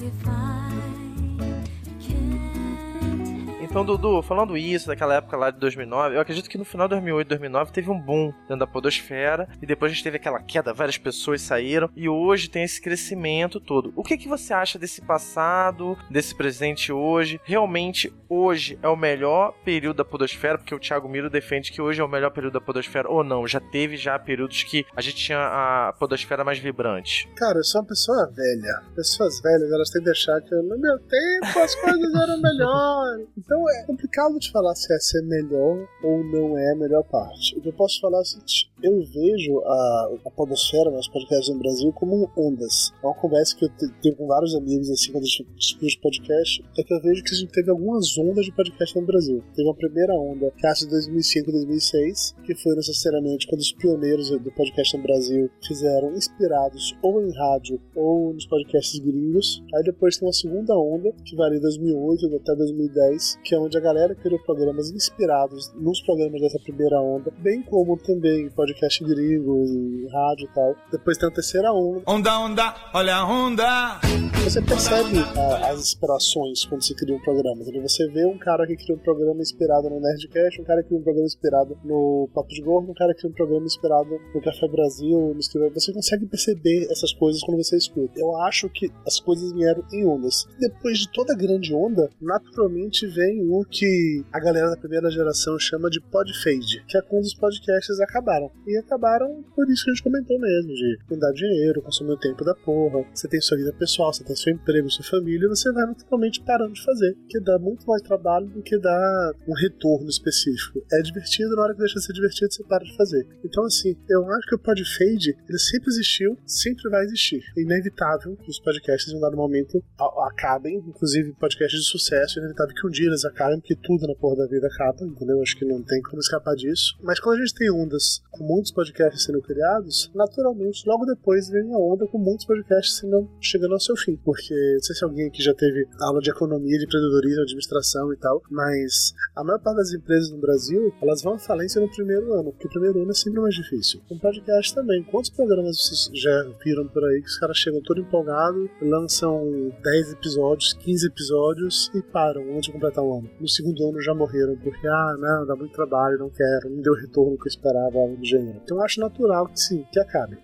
Então, Dudu, falando isso, daquela época lá de 2009, eu acredito que no final de 2008, 2009 teve um boom dentro da podosfera e depois a gente teve aquela queda, várias pessoas saíram e hoje tem esse crescimento todo. O que, que você acha desse passado, desse presente hoje? Realmente, hoje é o melhor período da podosfera? Porque o Thiago Miro defende que hoje é o melhor período da podosfera ou não? Já teve já períodos que a gente tinha a podosfera mais vibrante? Cara, eu sou uma pessoa velha. Pessoas velhas, elas têm que deixar que no meu tempo as coisas eram melhores. Então É complicado de falar se essa é melhor ou não é a melhor parte. O que eu posso falar é o seguinte: eu vejo a, a Podosfera, meus podcasts no Brasil, como ondas. É uma conversa que eu tenho com vários amigos assim quando a gente discute podcast, é que eu vejo que a gente teve algumas ondas de podcast no Brasil. Teve uma primeira onda, que é de 2005 2006, que foi necessariamente quando os pioneiros do podcast no Brasil fizeram inspirados ou em rádio ou nos podcasts gringos. Aí depois tem uma segunda onda, que varia de 2008 até 2010, que é onde a galera criou programas inspirados nos programas dessa primeira onda, bem como também podcast gringo rádio e tal. Depois tem a terceira onda. Onda, onda, olha a onda! Você percebe a, as inspirações quando você cria um programa. Entendeu? Você vê um cara que cria um programa inspirado no Nerdcast, um cara que cria um programa inspirado no Papo de Gordo, um cara que cria um programa inspirado no Café Brasil, no. Você consegue perceber essas coisas quando você escuta. Eu acho que as coisas vieram em ondas. Depois de toda grande onda, naturalmente vem o que a galera da primeira geração chama de podfade, que é quando os podcasts acabaram. E acabaram por isso que a gente comentou mesmo, de não dar dinheiro, consumir o tempo da porra. Você tem sua vida pessoal, você tem seu emprego, sua família, você vai naturalmente parando de fazer. Que dá muito mais trabalho do que dá um retorno específico. É divertido, na hora que deixa de ser divertido, você para de fazer. Então, assim, eu acho que o podfade, ele sempre existiu, sempre vai existir. É inevitável que os podcasts em um dado momento acabem, inclusive podcasts de sucesso, é inevitável que um dia eles acabem, porque tudo na porra da vida acaba, entendeu? Acho que não tem como escapar disso. Mas quando a gente tem ondas com muitos podcasts sendo criados, naturalmente, logo depois vem uma onda com muitos podcasts sendo, chegando ao seu fim. Porque, não sei se alguém aqui já teve aula de economia, de empreendedorismo, administração e tal, mas a maior parte das empresas no Brasil, elas vão à falência no primeiro ano, porque o primeiro ano é sempre mais difícil. Com podcast também. Quantos programas vocês já viram por aí que os caras chegam todo empolgados, lançam 10 episódios, 15 episódios e param antes de completar o ano? No segundo ano já morreram, porque, ah, não, dá muito trabalho, não quero, não deu o retorno que eu esperava, algo do gênero. Então eu acho natural que sim, que acabe.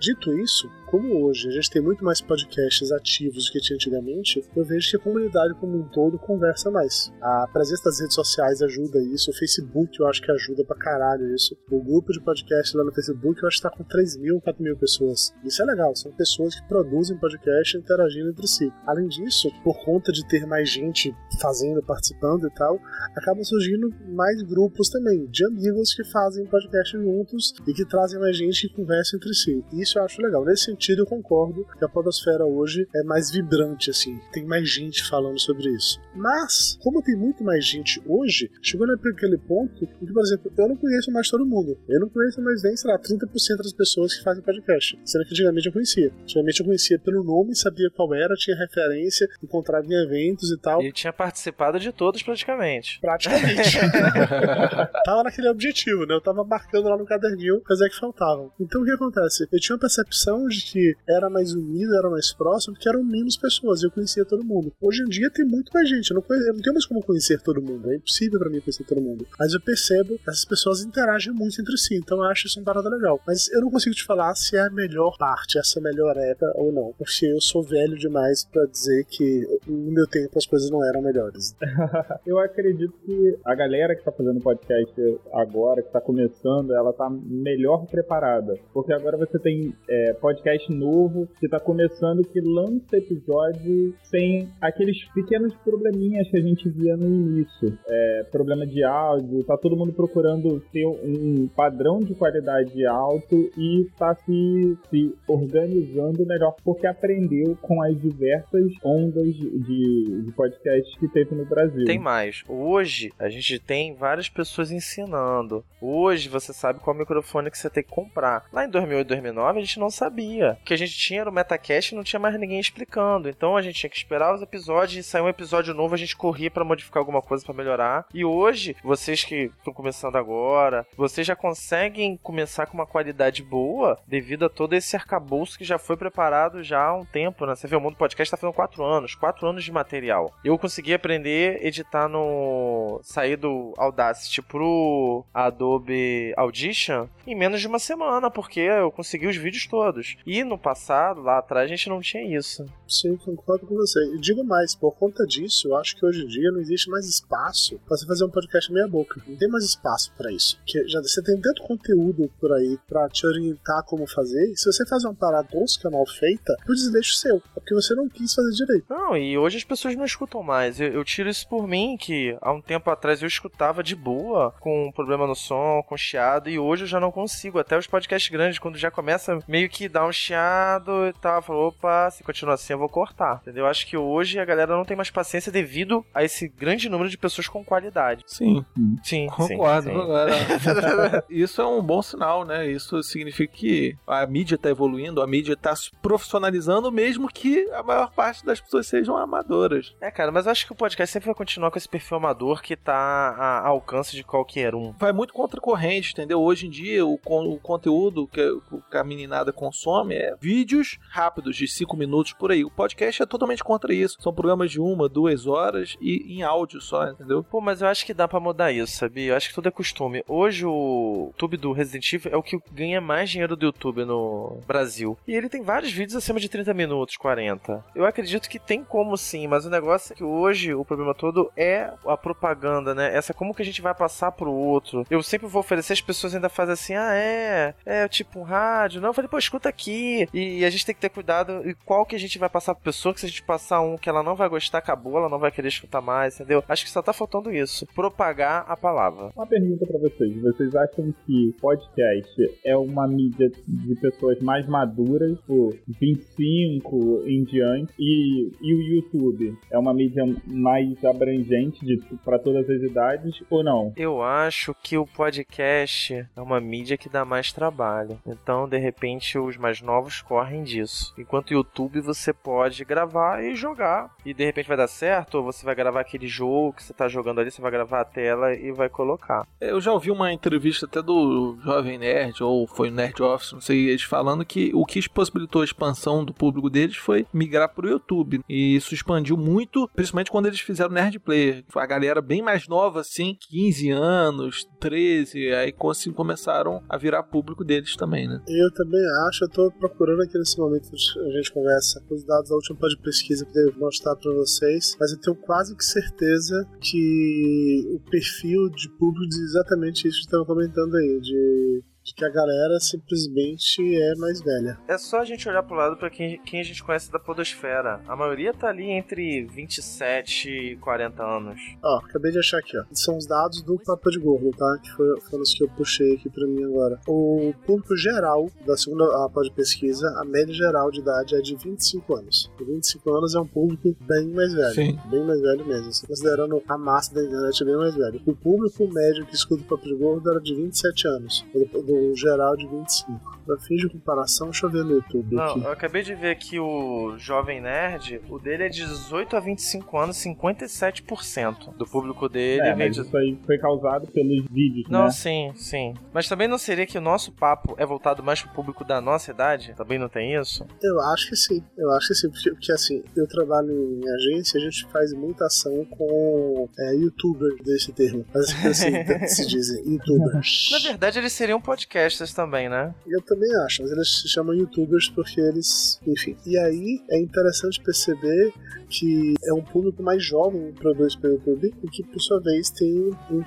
Dito isso, como hoje a gente tem muito mais podcasts ativos do que tinha antigamente, eu vejo que a comunidade como um todo conversa mais. A presença das redes sociais ajuda isso, o Facebook eu acho que ajuda pra caralho isso. O grupo de podcast lá no Facebook eu acho que tá com 3 mil, 4 mil pessoas. Isso é legal, são pessoas que produzem podcast interagindo entre si. Além disso, por conta de ter mais gente fazendo, participando e tal, acabam surgindo mais grupos também, de amigos que fazem podcast juntos e que trazem mais gente que conversa entre si. Isso eu acho legal. Nesse sentido, eu concordo que a podosfera hoje é mais vibrante, assim, tem mais gente falando sobre isso. Mas, como tem muito mais gente hoje, chegou naquele ponto em que, por exemplo, eu não conheço mais todo mundo. Eu não conheço mais nem, sei lá, 30% das pessoas que fazem podcast. Sendo que antigamente eu conhecia. Antigamente eu conhecia pelo nome, sabia qual era, tinha referência, encontrava em eventos e tal. E tinha participado de todos praticamente. Praticamente. tava naquele objetivo, né? Eu tava marcando lá no caderninho coisas que faltavam. Então o que acontece? Eu tinha percepção de que era mais unido, era mais próximo, porque eram menos pessoas, eu conhecia todo mundo. Hoje em dia tem muito mais gente, eu não, eu não tenho mais como conhecer todo mundo, é impossível para mim conhecer todo mundo. Mas eu percebo que essas pessoas interagem muito entre si, então eu acho isso uma parada legal. Mas eu não consigo te falar se é a melhor parte, essa melhor época ou não, porque eu sou velho demais para dizer que no meu tempo as coisas não eram melhores. eu acredito que a galera que tá fazendo podcast agora, que tá começando, ela tá melhor preparada, porque agora você tem é, podcast novo que tá começando que lança episódio sem aqueles pequenos probleminhas que a gente via no início. É, problema de áudio, tá todo mundo procurando ter um padrão de qualidade alto e tá se, se organizando melhor porque aprendeu com as diversas ondas de, de podcasts que teve no Brasil. Tem mais. Hoje a gente tem várias pessoas ensinando. Hoje você sabe qual microfone que você tem que comprar. Lá em 2008, 2009 a gente não sabia. O que a gente tinha era o Metacast e não tinha mais ninguém explicando. Então a gente tinha que esperar os episódios e sair um episódio novo, a gente corria para modificar alguma coisa para melhorar. E hoje, vocês que estão começando agora, vocês já conseguem começar com uma qualidade boa devido a todo esse arcabouço que já foi preparado já há um tempo, né? Você vê, o Mundo Podcast tá fazendo quatro anos, quatro anos de material. Eu consegui aprender a editar no... sair do Audacity pro Adobe Audition em menos de uma semana, porque eu consegui os vídeos todos. E no passado, lá atrás, a gente não tinha isso. Sim, concordo com você. E digo mais, por conta disso, eu acho que hoje em dia não existe mais espaço pra você fazer um podcast meia boca. Não tem mais espaço pra isso. Porque já você tem tanto conteúdo por aí pra te orientar como fazer. E se você faz uma parada tosca, mal feita, o desleixo seu. É porque você não quis fazer direito. Não, e hoje as pessoas não escutam mais. Eu, eu tiro isso por mim, que há um tempo atrás eu escutava de boa, com um problema no som, com chiado, e hoje eu já não consigo. Até os podcasts grandes, quando já começa meio que dar um chiado e tal, eu falo, opa, se continuar assim eu vou cortar. Entendeu? Acho que hoje a galera não tem mais paciência devido a esse grande número de pessoas com qualidade. Sim, Sim, concordo. sim, sim. Agora, Isso é um bom sinal, né? Isso significa que a mídia tá evoluindo, a mídia tá se profissionalizando, mesmo que a maior parte das pessoas sejam amadoras. É, cara, mas eu acho que o podcast sempre vai continuar com esse perfil amador que tá a- a alcance de qualquer um. vai muito contra a corrente, entendeu? Hoje em dia, o, o conteúdo que, que a meninada consome é vídeos rápidos, de 5 minutos por aí. O podcast é totalmente contra isso. São programas de uma, duas horas e em áudio só, entendeu? Pô, mas eu acho que dá pra mudar isso, sabia? Eu acho que tudo é costume. Hoje o YouTube do Resident Evil é o que ganha mais dinheiro do YouTube no Brasil. E ele tem vários vídeos acima de 30 minutos, 40. Eu acredito que tem como sim, mas o negócio é que hoje o problema todo é a propaganda, né? Essa como que a gente vai passar pro outro. Eu sempre vou oferecer, as pessoas ainda fazem assim, ah, é, é tipo um rádio. Não, eu falei, pô, escuta aqui. E a gente tem que ter cuidado e qual que a gente vai passar pra pessoa, que se a gente passar um que ela não vai gostar, acabou, ela não vai querer escutar mais, entendeu? Acho que só tá faltando isso. Propagar a palavra. Uma pergunta pra vocês. Vocês acham que podcast é uma mídia de pessoas mais maduras, por 25 em diante, e, e o YouTube é uma mídia mais abrangente de para todas as idades ou não? Eu acho que o podcast é uma mídia que dá mais trabalho. Então, de repente, os mais novos correm disso. Enquanto o YouTube você pode gravar e jogar. E de repente vai dar certo, ou você vai gravar aquele jogo que você tá jogando ali, você vai gravar a tela e vai colocar. Eu já ouvi uma entrevista até do Jovem Nerd, ou foi o Nerd Office, não sei, eles falando que o que possibilitou a expansão do público deles foi migrar pro YouTube. E isso expandiu muito, principalmente quando eles fizeram Nerd Player. A galera bem mais nova, assim, 15 anos, 13, aí assim, começaram a virar público deles também, né? Eu também acho, eu tô procurando aqui nesse momento que a gente conversa os dados da última de pesquisa que eu mostrar pra vocês, mas eu tenho quase que certeza que o perfil de público diz exatamente isso que você tava comentando aí, de, de que a galera simplesmente é mais velha. É só a gente olhar pro lado pra quem, quem a gente conhece da podosfera. A maioria tá ali entre 27 e 40 anos. Ó, acabei de achar aqui, ó. São os dados do Papo de Gordo, tá? Que foi, foram os que eu puxei aqui pra mim agora. O público geral da segunda APA de pesquisa, a média geral de idade é de 25 anos. E 25 anos é um público bem mais velho. Sim. Bem mais velho mesmo. considerando a massa da internet é bem mais velho. O público médio que escuta o Papo de Gordo era de 27 anos. Do, geral de 25. Pra fins de comparação, deixa eu ver no YouTube Não, aqui. eu acabei de ver aqui o Jovem Nerd, o dele é de 18 a 25 anos, 57% do público dele É, mas de... isso aí foi causado pelos vídeos, Não, né? sim, sim. Mas também não seria que o nosso papo é voltado mais pro público da nossa idade? Também não tem isso? Eu acho que sim, eu acho que sim, porque, porque, assim, eu trabalho em agência, a gente faz muita ação com é, youtubers desse termo. Mas assim, se dizem, youtubers. Na verdade, eles seriam podcasters também, né? Eu também acho, mas eles se chamam youtubers porque eles. Enfim. E aí é interessante perceber que é um público mais jovem que produz para o YouTube e que, por sua vez, tem um,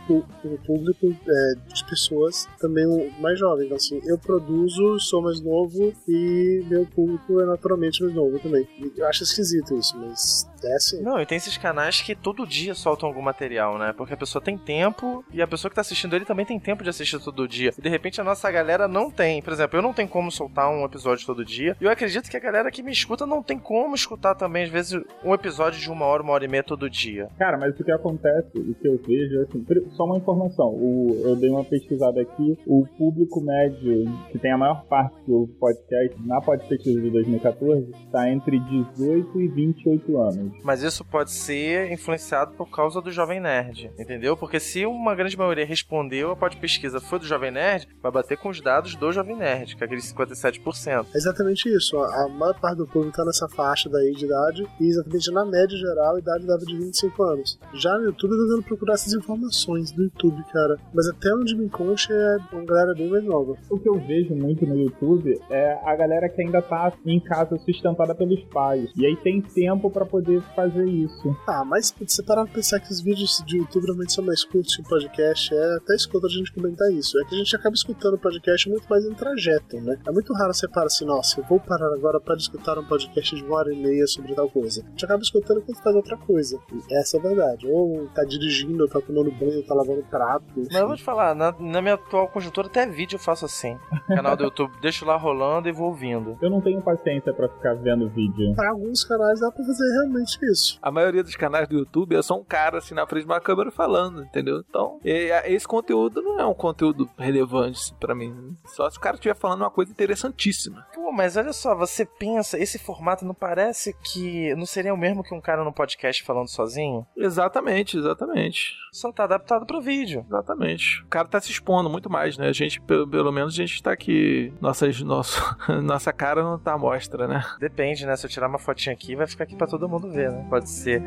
público é, de pessoas também mais jovem. Então, assim, eu produzo, sou mais novo e meu público é naturalmente mais novo também. Eu acho esquisito isso, mas assim. Não, e tem esses canais que todo dia soltam algum material, né? Porque a pessoa tem tempo e a pessoa que tá assistindo ele também tem tempo de assistir todo dia. E de repente a nossa galera não tem. Por exemplo, eu não tenho como soltar um episódio todo dia. E eu acredito que a galera que me escuta não tem como escutar também, às vezes, um episódio de uma hora, uma hora e meia todo dia. Cara, mas o que acontece, o que eu vejo, é assim, só uma informação, o, eu dei uma pesquisada aqui, o público médio, que tem a maior parte do podcast, na podcast de 2014, está entre 18 e 28 anos. Mas isso pode ser influenciado por causa do Jovem Nerd, entendeu? Porque se uma grande maioria respondeu, a pod pesquisa foi do Jovem Nerd, vai bater com os dados do Jovem Nerd, que é aqueles 57%. É exatamente isso. A maior parte do público tá nessa faixa daí de idade, e exatamente na média geral, a idade dava de 25 anos. Já no YouTube, eu tô tentando procurar essas informações do YouTube, cara. Mas até onde me concha é uma galera bem mais nova. O que eu vejo muito no YouTube é a galera que ainda tá em casa sustentada pelos pais. E aí tem tempo pra poder fazer isso. Ah, mas você parar pra pensar que os vídeos de YouTube realmente são mais curtos que o podcast, é até escuta a gente comentar isso. É que a gente acaba escutando o podcast muito mais em trajeto, né? É muito raro você parar assim, nossa, eu vou parar agora para escutar um podcast de uma hora e meia sobre tal coisa. A gente acaba escutando quando faz outra coisa. E essa é a verdade. Ou tá dirigindo, ou tá tomando banho, ou tá lavando prato. Mas eu vou te falar, na, na minha atual conjuntura, até vídeo eu faço assim. Canal do YouTube, deixo lá rolando e vou ouvindo. Eu não tenho paciência pra ficar vendo vídeo. Para alguns canais dá pra fazer realmente isso. A maioria dos canais do YouTube é só um cara assim na frente de uma câmera falando, entendeu? Então, e- esse conteúdo não é um conteúdo relevante assim, pra mim. Só se o cara estiver falando uma coisa interessantíssima. Pô, mas olha só, você pensa, esse formato não parece que. Não seria o mesmo que um cara no podcast falando sozinho? Exatamente, exatamente. Só tá adaptado pro vídeo. Exatamente. O cara tá se expondo muito mais, né? A gente, pelo, pelo menos, a gente tá aqui. Nossas, nosso, nossa cara não tá à mostra, né? Depende, né? Se eu tirar uma fotinha aqui, vai ficar aqui pra todo mundo ver, né? Pode ser.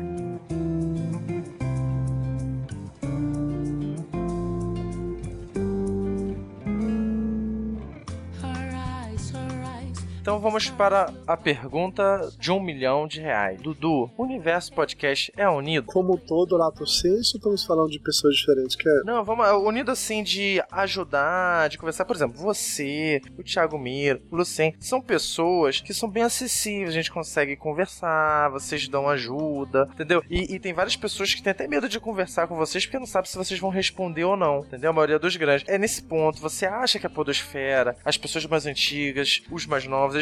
Então vamos para a pergunta de um milhão de reais. Dudu, o Universo Podcast é unido? Como um todo, lato senso, estamos falando de pessoas diferentes. Que é... Não, vamos unido assim de ajudar, de conversar. Por exemplo, você, o Thiago Miro, o Lucien, são pessoas que são bem acessíveis, a gente consegue conversar, vocês dão ajuda, entendeu? E, e tem várias pessoas que têm até medo de conversar com vocês porque não sabe se vocês vão responder ou não, entendeu? A maioria dos grandes. É nesse ponto, você acha que a Podosfera, as pessoas mais antigas, os mais novos,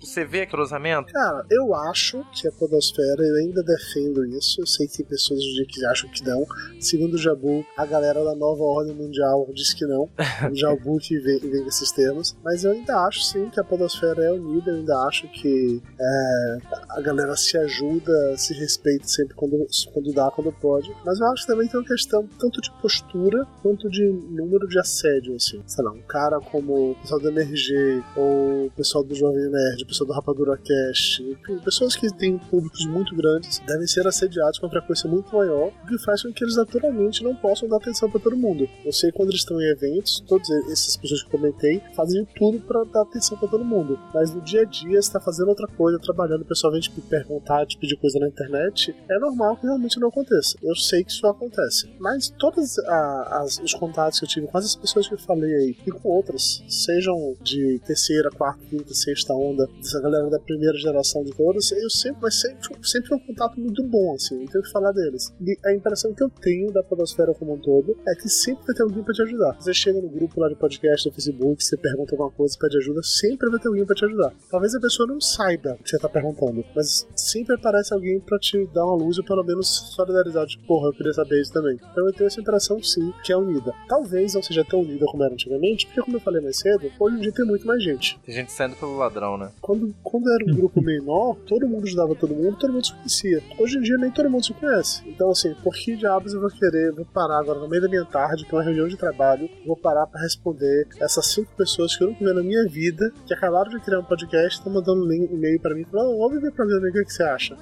você vê cruzamento? Cara, eu acho que a podosfera, eu ainda defendo isso. Eu sei que tem pessoas hoje que acham que não. Segundo o Jabu, a galera da nova ordem mundial diz que não. O Jabu que vem, vem desses termos. Mas eu ainda acho sim que a podosfera é unida. Eu ainda acho que é, a galera se ajuda, se respeita sempre quando, quando dá, quando pode. Mas eu acho que também tem uma questão tanto de postura quanto de número de assédio, assim. Sei lá, um cara como o pessoal do MRG ou o pessoal do Jovem Nerd, o pessoal do Rapadura Cast, pessoas que têm públicos muito grandes devem ser assediados com uma frequência muito maior, o que faz com que eles naturalmente não possam dar atenção para todo mundo. Eu sei quando eles estão em eventos, todas essas pessoas que comentei fazem tudo para dar atenção para todo mundo, mas no dia a dia você tá fazendo outra coisa, trabalhando, o pessoal vem te perguntar, te pedir coisa na internet, é normal que realmente não aconteça. Eu sei que isso acontece, mas todos as- os contatos que eu tive com essas pessoas que eu falei aí e com outras, sejam de terceira, quarta, quinta, sexta onda, dessa galera da primeira geração de todas, eu sempre, mas sempre, sempre um contato muito bom, assim, não tenho que falar deles. E a impressão que eu tenho da podosfera como um todo é que sempre vai ter alguém pra te ajudar. Você chega no grupo lá de podcast no Facebook, você pergunta alguma coisa, pede ajuda, sempre vai ter alguém pra te ajudar. Talvez a pessoa não saiba o que você tá perguntando, mas sempre aparece alguém pra te dar uma luz ou pelo menos solidarizar, tipo, porra, eu queria saber isso também. Então eu tenho essa impressão sim, que é unida. Talvez não seja tão unida como era antigamente, porque como eu falei mais cedo, hoje em dia tem muito mais gente. Tem gente saindo pelo ladrão, né? Quando, quando era um grupo menor, todo mundo ajudava todo mundo, todo mundo se conhecia. Hoje em dia nem todo mundo se conhece. Então, assim, por que diabos eu vou querer, vou parar agora no meio da minha tarde, que é uma reunião de trabalho, vou parar pra responder essas cinco pessoas que eu nunca vi na minha vida, que acabaram de criar um podcast, estão mandando um e-mail pra mim, falando, vamos ver pra ver o que você acha.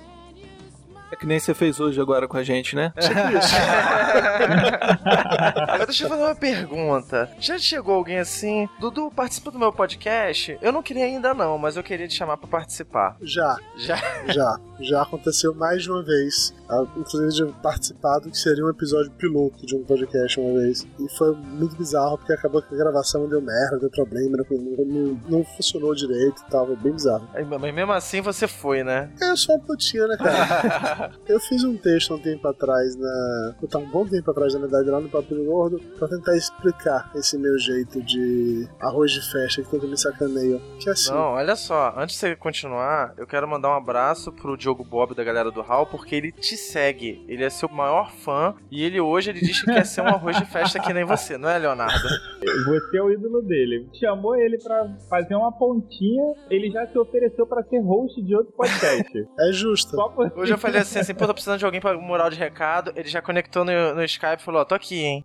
É que nem você fez hoje agora com a gente, né? Tipo isso. Agora deixa eu fazer uma pergunta. Já chegou alguém assim? Dudu, participa do meu podcast? Eu não queria ainda não, mas eu queria te chamar pra participar. Já, Já? já. Já aconteceu mais de uma vez. Ah, Inclusive de participado que seria um episódio piloto de um podcast uma vez. E foi muito bizarro porque acabou que a gravação deu merda, deu problema, não, não, não funcionou direito e tal. Foi bem bizarro. Mas mesmo assim você foi, né? É só uma putinha, né, cara? Eu fiz um texto um tempo atrás na. Tá um bom tempo atrás, na verdade, lá no Papo do Gordo, pra tentar explicar esse meu jeito de arroz de festa que tanto me sacaneiam. Que assim. Não, olha só, antes de você continuar, eu quero mandar um abraço pro Diogo Bob da galera do Hall, porque ele te segue. Ele é seu maior fã e ele hoje ele diz que quer ser um arroz de festa que nem você, não é, Leonardo? Você é o ídolo dele. Chamou ele pra fazer uma pontinha, ele já se ofereceu pra ser host de outro podcast. É justo. Por Hoje eu falei assim, assim, pô, tô precisando de alguém pra mural de recado. Ele já conectou no, no Skype e falou, ó, tô aqui, hein?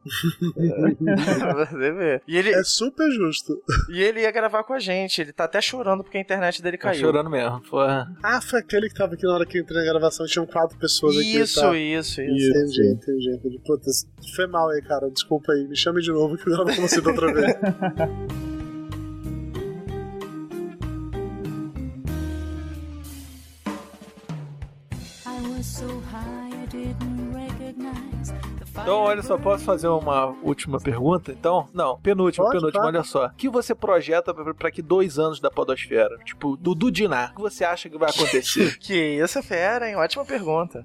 pra você ver. E ele, É super justo. e ele ia gravar com a gente. Ele tá até chorando porque a internet dele Tá caiu. chorando mesmo. Porra. Ah, foi aquele que tava aqui na hora que eu entrei na gravação tinham quatro pessoas aqui. Isso, tá? isso, isso. Entendi, entendi, entendi. Puta, foi mal aí, cara. Desculpa aí. Me chame de novo que eu gravo com você da outra vez. Então, olha só, posso fazer uma última pergunta? Então, não, penúltima, Pode, penúltima, pode. olha só. O que você projeta pra, pra que dois anos da Podosfera? Tipo, do Dudinar, o que você acha que vai acontecer? Que isso, fera, hein? Ótima pergunta.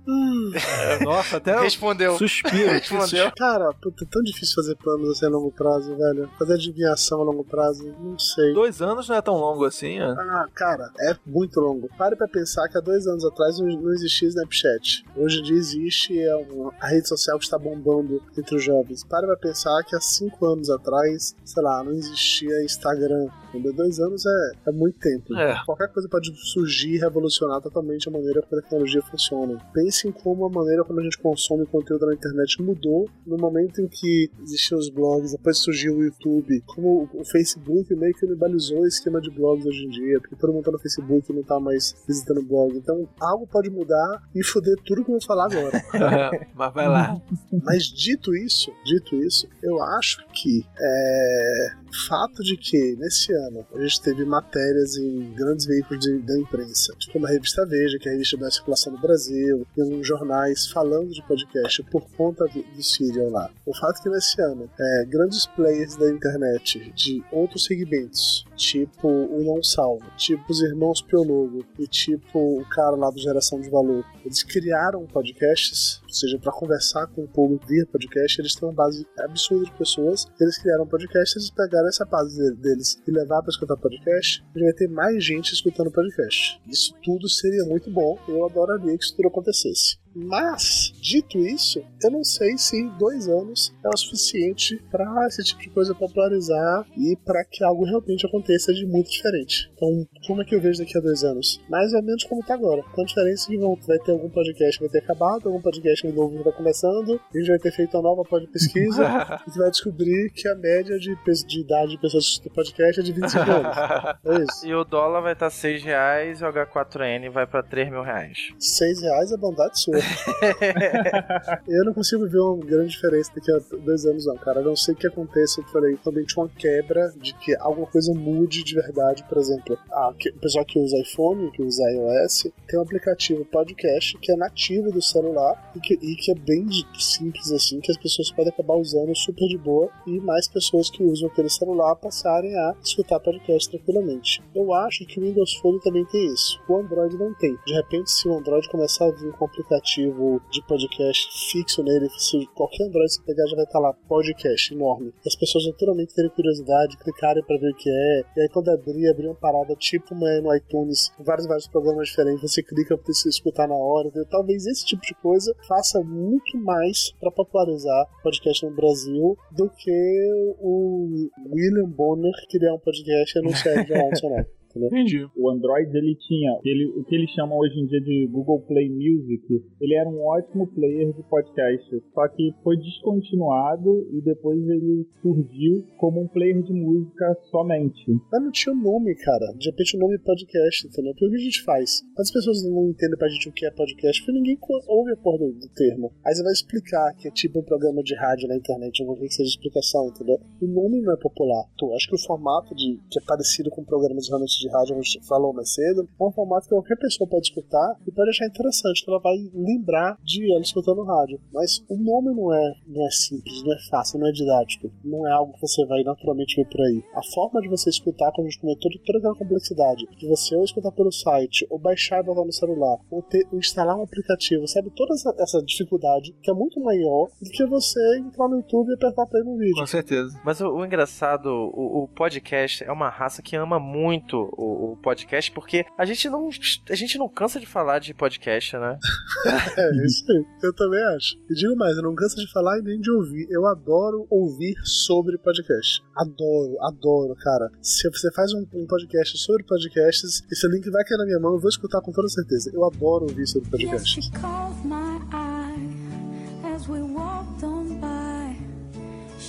É, Nossa, até Respondeu. suspiro. Respondeu. Cara, puta, é tão difícil fazer planos assim a longo prazo, velho. Fazer adivinhação a longo prazo, não sei. Dois anos não é tão longo assim, ó. Ah, cara, é muito longo. Pare pra pensar que há dois anos atrás não, não existia Snapchat. Hoje em dia existe é uma, a rede social que está bombando entre os jovens. Pare pra pensar que há cinco anos atrás, sei lá, não existia Instagram. Entendeu? Dois anos é, é muito tempo. É. Qualquer coisa pode surgir e revolucionar totalmente a maneira como a tecnologia funciona. Pense em como a maneira como a gente consome conteúdo na internet mudou no momento em que existiam os blogs, depois surgiu o YouTube, como o Facebook meio que canibalizou o esquema de blogs hoje em dia, porque todo mundo tá no Facebook e não tá mais visitando blog. Então algo pode mudar e foder tudo que eu vou falar agora. Mas vai lá. Mas dito isso, dito isso, eu acho que é fato de que nesse ano a gente teve matérias em grandes veículos de- da imprensa, tipo como a revista Veja, que é a revista da circulação do Brasil, e alguns jornais falando de podcast por conta do, do Sirian lá. O fato que nesse ano é, grandes players da internet de outros segmentos, tipo o Não Salvo, tipo os Irmãos Piologo e tipo o cara lá do Geração de Valor, eles criaram podcasts, seja, para conversar com o público via podcast, eles têm uma base absurda de pessoas. Eles criaram podcast, eles pegaram essa base de- deles e levaram para escutar podcast. A gente vai ter mais gente escutando podcast. Isso tudo seria muito bom. Eu adoraria que isso tudo acontecesse. Mas, dito isso, eu não sei se dois anos é o suficiente para esse tipo de coisa popularizar e para que algo realmente aconteça de muito diferente. Então, como é que eu vejo daqui a dois anos? Mais ou menos como tá agora. Com a diferença que vão, vai ter algum podcast que vai ter acabado, algum podcast novo que vai começando, a gente vai ter feito uma nova pod pesquisa e você vai descobrir que a média de, de idade de pessoas que escutam podcast é de 25 anos. É isso. E o dólar vai estar 6 reais e o H4N vai pra 3 mil reais. 6 reais é bondade sua. eu não consigo ver uma grande diferença daqui a dois anos, não, cara. Não sei que aconteça, eu falei, realmente uma quebra de que alguma coisa mude de verdade. Por exemplo, a, que- o pessoal que usa iPhone, que usa iOS, tem um aplicativo podcast que é nativo do celular e que, e que é bem simples assim, que as pessoas podem acabar usando super de boa e mais pessoas que usam aquele celular passarem a escutar podcast tranquilamente. Eu acho que o Windows Phone também tem isso. O Android não tem. De repente, se o Android começar a vir com um aplicativo de podcast fixo nele, se qualquer Android você pegar já vai estar lá, podcast enorme. As pessoas naturalmente terem curiosidade, clicarem para ver o que é, e aí quando abrir, abrir uma parada tipo uma no iTunes, vários, vários programas diferentes, você clica para você escutar na hora, talvez esse tipo de coisa faça muito mais para popularizar podcast no Brasil do que o William Bonner criar um podcast e anunciar ele no nome. Entendi. O Android ele tinha ele, o que eles chamam hoje em dia de Google Play Music. Ele era um ótimo player de podcast, só que foi descontinuado e depois ele surgiu como um player de música somente. Mas não tinha o nome, cara. De repente o nome é podcast, entendeu? Porque o que a gente faz? Quantas pessoas não entendem pra gente o que é podcast? Porque ninguém ouve a porra do, do termo. Aí você vai explicar que é tipo um programa de rádio na internet, alguma coisa que seja explicação, entendeu? O nome não é popular. Então, acho que o formato de, que é parecido com programas realmente de rádio, a gente falou mais cedo, é um formato que qualquer pessoa pode escutar e pode achar interessante, que ela vai lembrar de ela escutando rádio. Mas o nome não é, não é simples, não é fácil, não é didático. Não é algo que você vai naturalmente ver por aí. A forma de você escutar, como a gente comentou, de toda aquela complexidade, de você ou escutar pelo site, ou baixar e botar no celular, ou, ter, ou instalar um aplicativo, sabe? Toda essa, essa dificuldade que é muito maior do que você entrar no YouTube e apertar play no vídeo. Com certeza. Mas o, o engraçado, o, o podcast é uma raça que ama muito o, o podcast, porque a gente não a gente não cansa de falar de podcast, né? É, isso aí. Eu também acho. E digo mais, eu não canso de falar e nem de ouvir. Eu adoro ouvir sobre podcast. Adoro, adoro, cara. Se você faz um, um podcast sobre podcasts, esse link vai cair na minha mão, eu vou escutar com toda certeza. Eu adoro ouvir sobre podcasts.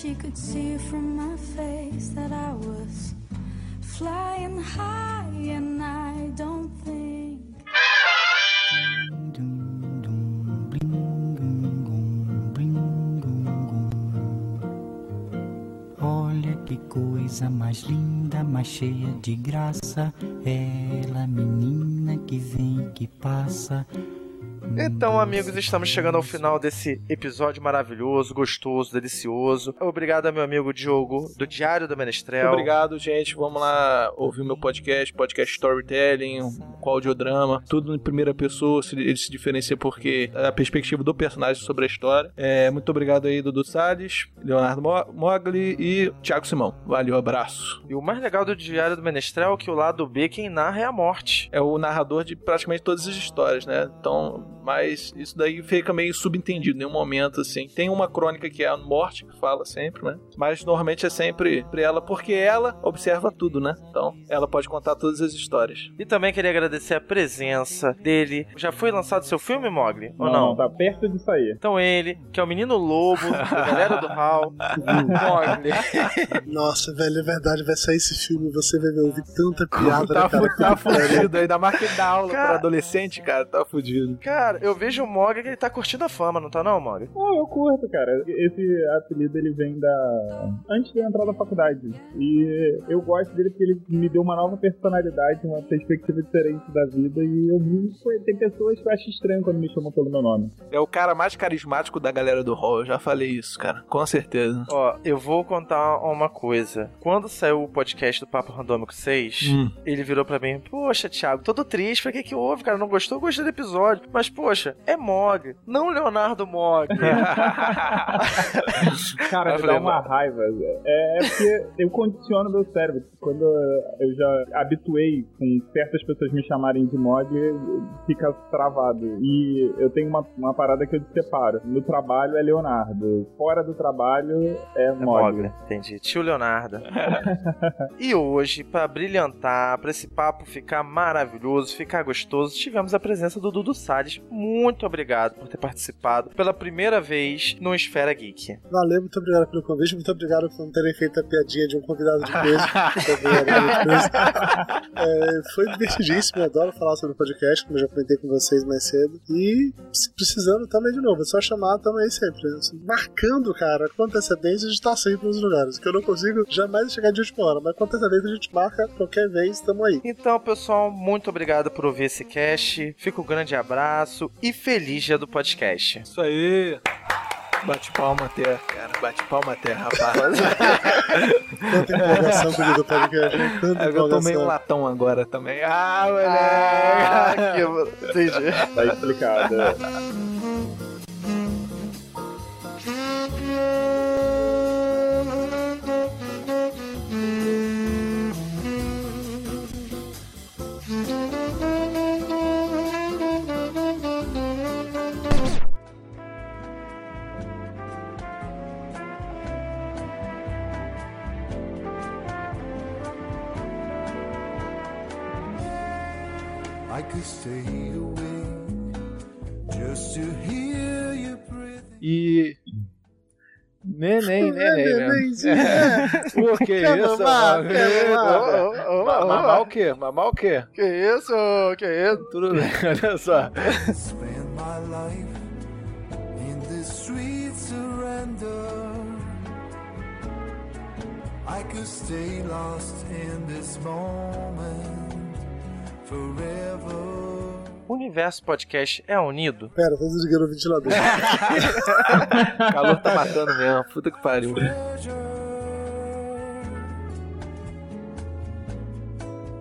She could see from my face that I was flying high, and I don't think. Olha que coisa mais linda, mais cheia de graça. Ela, menina que vem, que passa. Então, amigos, estamos chegando ao final desse episódio maravilhoso, gostoso, delicioso. Obrigado meu amigo Diogo, do Diário do Menestrel. Obrigado, gente. Vamos lá ouvir o meu podcast, podcast storytelling, com audiodrama, tudo em primeira pessoa. se- Ele se diferencia porque é a perspectiva do personagem sobre a história. É, muito obrigado aí, Dudu Salles, Leonardo Mo- Mogli e Thiago Simão. Valeu, abraço. E o mais legal do Diário do Menestrel é que o lado B, quem narra é a morte. É o narrador de praticamente todas as histórias, né? Então, mas isso daí fica meio subentendido em nenhum momento, assim. Tem uma crônica que é a morte, que fala sempre, né? Mas normalmente é sempre pra ela, porque ela observa tudo, né? Então, ela pode contar todas as histórias. E também queria agradecer a presença dele. Já foi lançado seu filme, Mogli? Ou Não, tá perto de sair. Então ele, que é o menino lobo, da galera do Hall. Mogli. Nossa, velho, é verdade, vai sair esse filme, você vai ouvir tanta piada, tá né, cara? tá fudido, ainda mais que dá aula Cara- pra adolescente, cara, tá fudido. Cara, eu vejo o Mogli que ele tá curtindo a fama, não tá não, Mogli? Não, eu curto, cara. Esse apelido ele vem da. antes de eu entrar na faculdade. E eu gosto dele porque ele me deu uma nova personalidade, uma perspectiva diferente da vida. E eu vi que tem pessoas que eu acho estranho quando me chamam pelo meu nome. É o cara mais carismático da galera do hall, eu já falei isso, cara, com certeza. Ó, eu vou contar uma coisa. Quando saiu o podcast do Papo Randômico 6, Hum. ele virou pra mim, poxa, Thiago, todo triste, falei, o que que houve, cara? Não gostou? Gostei do episódio. Mas, poxa, é Mogli, não Leonardo Mogli. Cara, me dá uma raiva. É, é porque eu condiciono meu cérebro. Quando eu já habituei com certas pessoas me chamarem de mod, fica travado. E eu tenho uma, uma parada que eu separo. No trabalho é Leonardo. Fora do trabalho é É mod. Mogli, entendi. Tio Leonardo. e hoje, pra brilhantar, pra esse papo ficar maravilhoso, ficar gostoso, tivemos a presença do Dudu Salles. Muito obrigado por ter participado pela primeira vez no Esfera Geek. Valeu, muito obrigado pelo convite, muito obrigado por não terem feito a piadinha de um convidado de peso. Isso. É, foi divertidíssimo, eu adoro falar sobre o podcast, como eu já comentei com vocês mais cedo. E se precisando, também de novo, é só chamar, tamo aí sempre. Assim, Marcando, cara, com antecedência a gente tá sempre nos lugares, que eu não consigo jamais chegar de última hora, mas com antecedência a gente marca qualquer vez, tamo aí. Então, pessoal, muito obrigado por ouvir esse cast. Fica um grande abraço e feliz dia do podcast. Isso aí. Bate palma até, cara. Bate palma até, rapaz. Tanta empolgação com o do podcast? Tanta eu tomei um latão agora também. Ah, Ah, moleque! que... Entendi. Tá explicado. E. Neném, neném, né? Nenenzinho, Pô, que Quer isso, mamar? o quê? Mamar o quê? Que isso? Que isso? Tudo bem, olha só. Spend my life in this sweet surrender. I could stay lost in this moment forever. O Universo Podcast é unido? Pera, tô desligando o ventilador. O calor tá matando mesmo. Puta que pariu.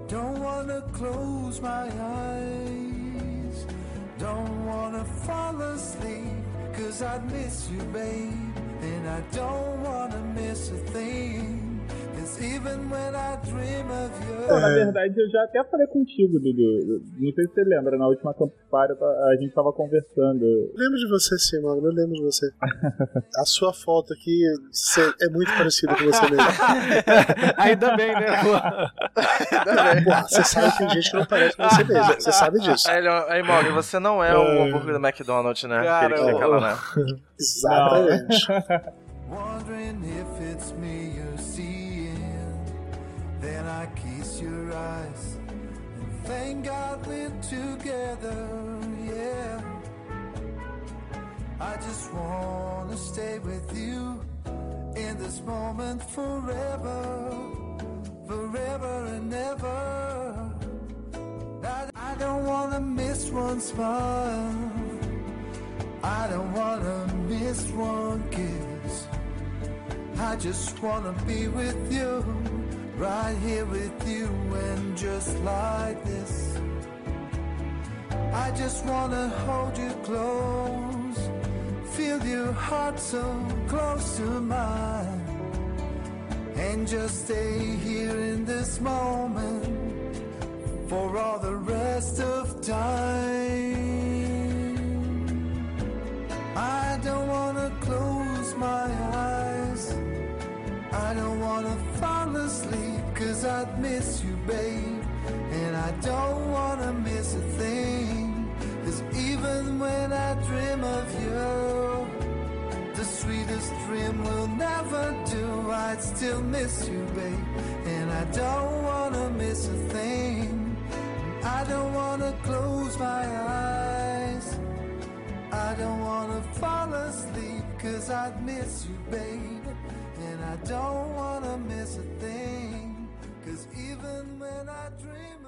Don't wanna close my eyes. Don't wanna fall asleep. Cause I'd miss you, babe. And I don't wanna miss a thing. There's Cause even when I dream of you. Pô, na verdade, eu já até falei contigo, Dudu. Não sei se você lembra, na última Campus Party a gente tava conversando. Eu lembro de você sim, mano. Eu lembro de você. A sua foto aqui é muito parecida com você mesmo. Ainda bem, né? Porra, você sabe que tem gente que não parece com você mesmo. Você sabe disso. Aí, aí Mogli, você não é o hambúrguer do McDonald's, né? Cara, Aquele que lá, né? Exatamente. Wondering if it's me. Then I kiss your eyes. And thank God we're together, yeah. I just wanna stay with you in this moment forever, forever and ever. I, don't wanna miss one smile. I don't wanna miss one kiss. I just wanna be with you, right here with you, and just like this. I just wanna hold you close, feel your heart so close to mine, and just stay here in this moment for all the rest of time. I'd miss you, babe. And I don't wanna miss a thing. Cause even when I dream of you, the sweetest dream will never do. I'd still miss you, babe. And I don't wanna miss a thing. I don't wanna close my eyes. I don't wanna fall asleep cause I'd miss you, babe. And I don't wanna miss a thing. Even when I dream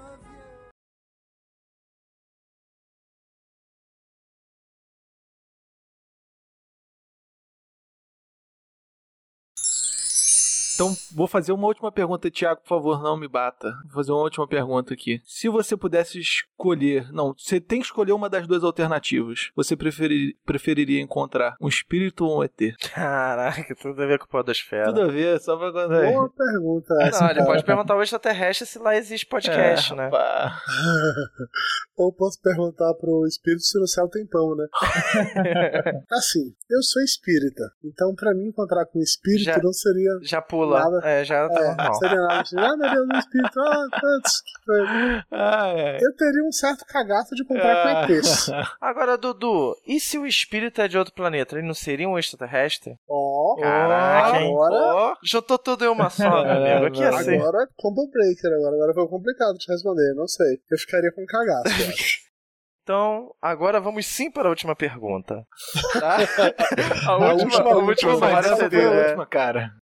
Então, vou fazer uma última pergunta, Tiago, por favor, não me bata. Vou fazer uma última pergunta aqui. Se você pudesse escolher. Não, você tem que escolher uma das duas alternativas. Você preferir- preferiria encontrar um espírito ou um ET? Caraca, tudo a ver com o Podosfera. Tudo a ver, só pra quando. é. Boa pergunta essa. Não, ele cara. pode perguntar ao extraterrestre se lá existe podcast, É, né? Ou posso perguntar pro espírito se no céu tem pão, né? assim, eu sou espírita. Então, pra mim encontrar com um espírito Já- não seria. Já pula. Nada. É, já tá É, normal. seria nada de. Ah, meu Deus, um espírito. Ah, coisa. Ai, ai. Eu teria um certo cagaço de comprar com ETs. Agora, Dudu, e se o espírito é de outro planeta? Ele não seria um extraterrestre? Ó, Caraca, hein? agora. Ó, juntou tudo em uma só, meu amigo. Aqui é assim. Agora combo breaker, agora, agora foi complicado de responder, não sei. Eu ficaria com cagaço. Então, agora vamos sim para a última pergunta. Tá? A A última, última, a a última última, vai Mas essa foi a é. última, cara.